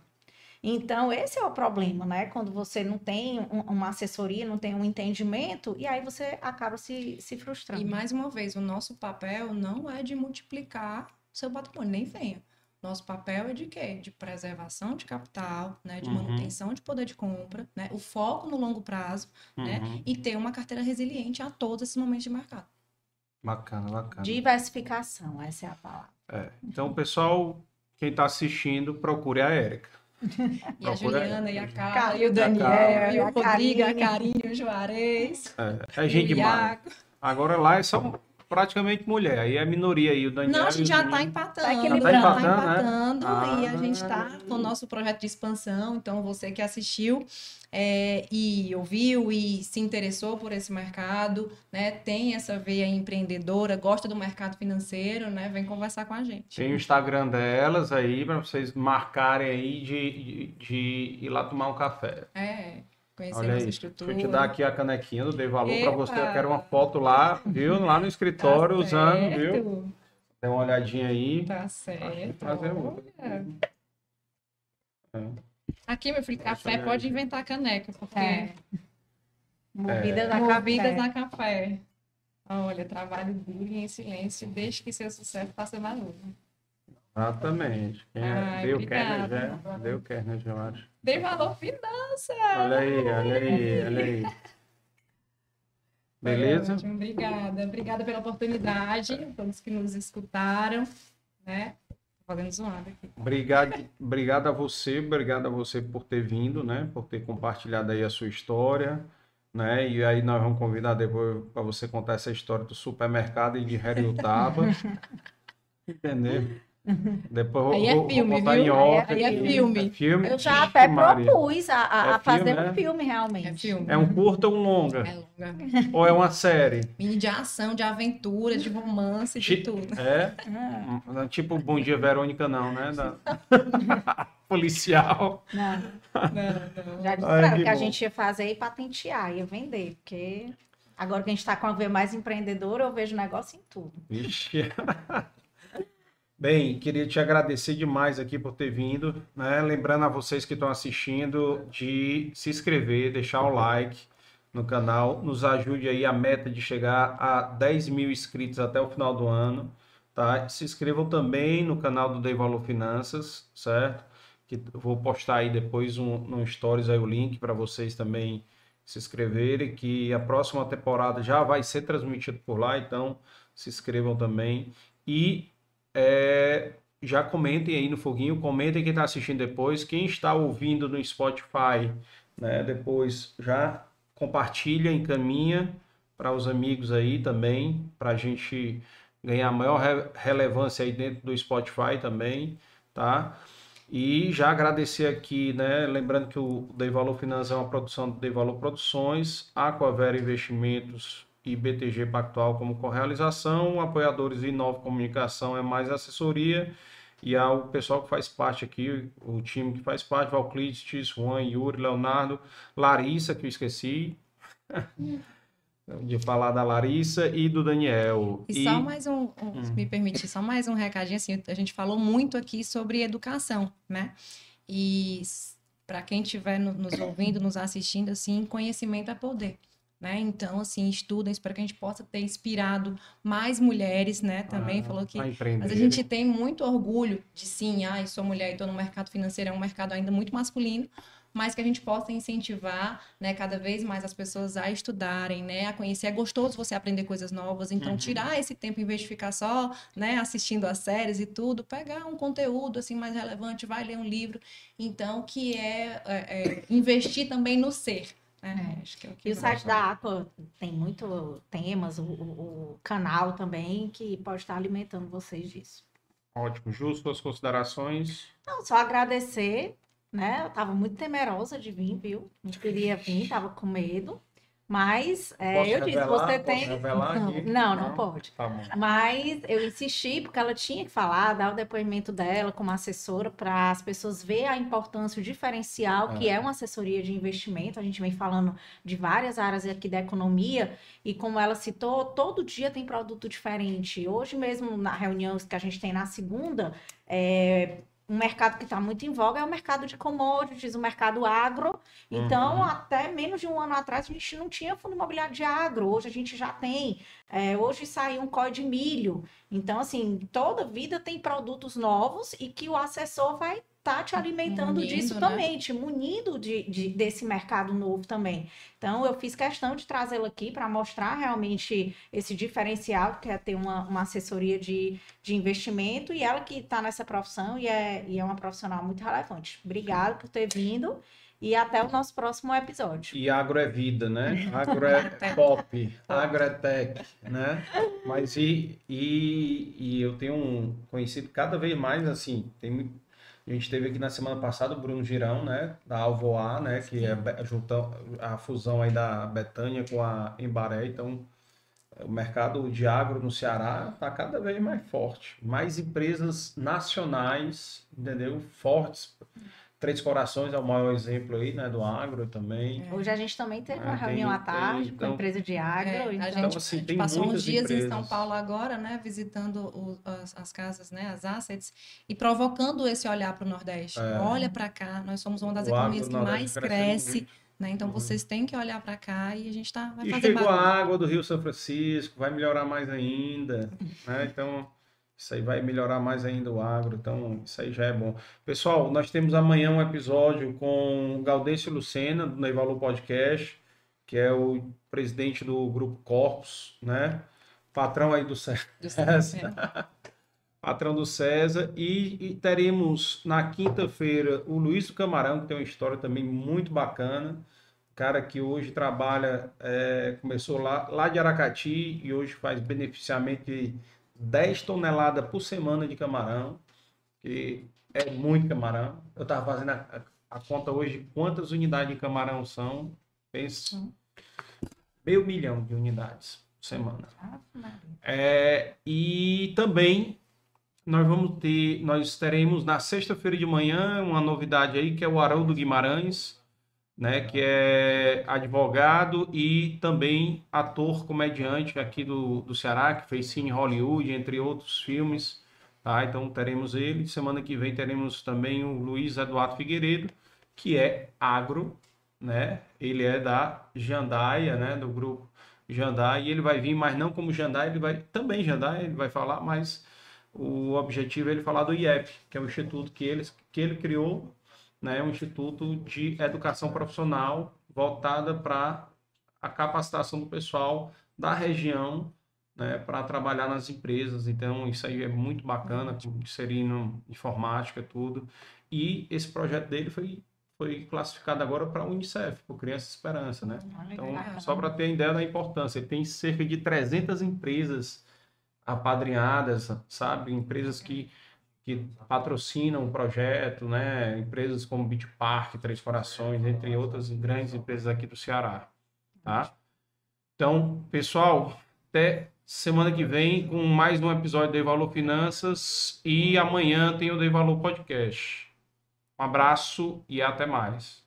Então, esse é o problema, né? Quando você não tem um- uma assessoria, não tem um entendimento, e aí você acaba se, se frustrando. E mais uma vez, o nosso papel não é de multiplicar seu patrimônio, nem venha. Nosso papel é de quê? De preservação de capital, né? de Uhum. manutenção de poder de compra, né? o foco no longo prazo né? Uhum. e ter uma carteira resiliente a todos esses momentos de mercado. Bacana, bacana. Diversificação, essa é a palavra. É. Então, pessoal, quem está assistindo, procure a Érica. E a Juliana, e a Carla, Carla, e o Daniel, Carla, e o Rodrigo, a Karine. Karine, o Juarez, É, é gente demais. Agora lá são praticamente mulher. Aí é minoria aí, o Daniel. Não, a e gente já está empatando, Tá já equilibrando. está Tá empatando, né? empatando, e a Ah. gente está com o nosso projeto de expansão. Então, você que assistiu é, e ouviu e se interessou por esse mercado, né, tem essa veia empreendedora, gosta do mercado financeiro, né, vem conversar com a gente. Tem o Instagram delas aí, para vocês marcarem aí de, de, de ir lá tomar um café. É, conhecer Olha aí. estrutura. Deixa eu te dar aqui a canequinha, eu dei valor para você. Eu quero uma foto lá, viu? Lá no escritório, Tá usando, viu? certo, Dê uma olhadinha aí. Tá certo. fazer outra. olha. É. Aqui, meu filho, café pode inventar caneca, porque É. Movida É. da movidas café. a café. Olha, trabalho duro e em silêncio, deixe que seu sucesso faça barulho. Exatamente. Quem é? Ai, Deu obrigada. Kerner já? Deu Kerner já, eu acho. Dê valor finança! Olha aí, olha aí, olha aí. Beleza? Ótimo, Obrigada. Obrigada pela oportunidade, a todos que nos escutaram, né? Fazendo zoada aqui. Obrigado, obrigado a você, obrigado a você por ter vindo, né? Por ter compartilhado aí a sua história, né? E aí nós vamos convidar depois para você contar essa história do supermercado e de Heriotaba. Entendeu? Depois Aí é vou filme, botar viu? em off Aí é filme. É filme. Eu já até propus a, a- É a fazer filme, um né? filme, realmente. É filme. É um curta ou um longa? É longa. Ou é uma série? Mini de ação, de aventura, de romance, de Chi- tudo. É? Não é Tipo Bom Dia Verônica, não, né? Da... Policial. não, Não, não. já disse Ai, pra ela que que a gente ia fazer e patentear, ia vender, porque agora que a gente está com a ver mais empreendedora, eu vejo negócio em tudo. Vixe. Bem, queria te agradecer demais aqui por ter vindo, né? Lembrando a vocês que estão assistindo de se inscrever, deixar o like no canal, nos ajude aí a meta de chegar a 10 mil inscritos até o final do ano, tá? Se inscrevam também no canal do Dei Valor Finanças, certo? Que vou postar aí depois um, no Stories aí o link para vocês também se inscreverem, que a próxima temporada já vai ser transmitida por lá, então se inscrevam também. E é, já comentem aí no foguinho, comentem quem está assistindo depois, quem está ouvindo no Spotify, né? Depois já compartilha, encaminha para os amigos aí também, para a gente ganhar maior re- relevância aí dentro do Spotify também, tá? E já agradecer aqui, né? Lembrando que o Dei Valor Finanças é uma produção do Dei Valor Produções, Aquavera Investimentos e BTG Pactual como correalização, apoiadores e Nova Comunicação é mais assessoria, e ao pessoal que faz parte aqui, o time que faz parte, Valclides, Juan, Yuri, Leonardo, Larissa, que eu esqueci de falar da Larissa e do Daniel. E, só mais um, um- se me permitir, só mais um recadinho, assim, a gente falou muito aqui sobre educação, né? E para quem estiver no- nos ouvindo, nos assistindo, assim, conhecimento é poder. Né? Então, assim, estudem, espero que a gente possa ter inspirado mais mulheres, né? Também Ah, falou que. Mas a gente tem muito orgulho de sim, ai, sou mulher e estou no mercado financeiro, é um mercado ainda muito masculino, mas que a gente possa incentivar, né, cada vez mais as pessoas a estudarem, né, a conhecer. É gostoso você aprender coisas novas, então Uhum. tirar esse tempo em vez de ficar só, né, assistindo as séries e tudo, pegar um conteúdo assim mais relevante, vai ler um livro, então que é, é, é, investir também no ser. Né? Acho que é o que E o site da Aqua tem muito temas, o, o- canal também, que pode estar alimentando vocês disso. Ótimo. Ju, suas considerações? Não, só agradecer, né? Eu tava muito temerosa de vir, viu? Não queria vir, tava com medo. Mas é, eu disse, revelar? você tem. não, não, não Não? pode. Tá. Mas eu insisti, porque ela tinha que falar, dar o depoimento dela como assessora, para as pessoas verem a importância, o diferencial que É. é uma assessoria de investimento. A gente vem falando de várias áreas aqui da economia, e como ela citou, todo dia tem produto diferente. Hoje mesmo, na reunião que a gente tem na segunda, é, um mercado que está muito em voga é o mercado de commodities, o mercado agro. Então, Uhum. até menos de um ano atrás, a gente não tinha fundo imobiliário de agro. Hoje a gente já tem. É, hoje saiu um COI de milho. Então, assim, toda vida tem produtos novos e que o assessor vai estar te alimentando Munindo, disso né? também, te munindo de, de- desse mercado novo também. Então, eu fiz questão de trazê-lo aqui para mostrar realmente esse diferencial, que é ter uma, uma assessoria de, de investimento, e ela que está nessa profissão e é, e é uma profissional muito relevante. Obrigada por ter vindo e até o nosso próximo episódio. E agro é vida, né? Agro é pop, agro é tech, né? Mas e, e, e eu tenho um conhecido cada vez mais assim, tem muito- a gente teve aqui na semana passada o Bruno Girão, né, da Alvoar, né, que é a fusão aí da Betânia com a Embaré, então o mercado de agro no Ceará está cada vez mais forte. Mais empresas nacionais, entendeu? Fortes. Três Corações é o maior exemplo aí, né, do agro também. Hoje a gente também teve Ah, uma tem- reunião à tem, tarde com então- a empresa de agro. É, a então, gente, assim, a gente tem passou uns dias em São empresas. Paulo agora, né, visitando o- as, as casas, né, as assets, e provocando esse olhar para o Nordeste. É. Olha para cá, nós somos uma das O economias que Nordeste mais cresce, né? Então Uhum. vocês têm que olhar para cá e a gente tá, vai E fazer chegou a barulho. água do Rio São Francisco, vai melhorar mais ainda, né? Então, isso aí vai melhorar mais ainda o agro, então isso aí já é bom. Pessoal, nós temos amanhã um episódio com o Gaudêncio Lucena, do Neivalu Podcast, que é o presidente do Grupo Corpus, né? Patrão aí do César. do é. patrão do César, e, e teremos na quinta-feira o Luiz do Camarão, que tem uma história também muito bacana, cara que hoje trabalha, é, começou lá, lá de Aracati e hoje faz beneficiamento de 10 toneladas por semana de camarão, que é muito camarão. Eu estava fazendo a, a- conta hoje de quantas unidades de camarão são, pensa, Hum. meio milhão de unidades por semana. É, e também nós vamos ter, nós teremos na sexta-feira de manhã uma novidade aí que é o Haroldo Guimarães, né, que é advogado e também ator comediante aqui do, do Ceará, que fez Cine Hollywood, entre outros filmes, tá? Então teremos ele. Semana que vem teremos também o Luiz Eduardo Figueiredo, que é agro, né? Ele é da Jandaia, né, do grupo Jandai, e ele vai vir, mas não como Jandai, ele vai também Jandai, ele vai falar, mas o objetivo é ele falar do IEP, que é o instituto que ele, que ele criou, né, um instituto de educação profissional voltada para a capacitação do pessoal da região, né, para trabalhar nas empresas. Então, isso aí é muito bacana, inserindo informática, tudo. E esse projeto dele foi, foi classificado agora para a Unicef, por Criança Esperança, né? Então, só para ter ideia da importância, ele tem cerca de 300 empresas apadrinhadas, sabe? Empresas que, que patrocinam o projeto, né? Empresas como Beach Park, Três Corações, entre outras grandes empresas aqui do Ceará, tá? Então, pessoal, até semana que vem com mais um episódio do Valor Finanças e amanhã tem o Dei Valor Podcast. Um abraço e até mais.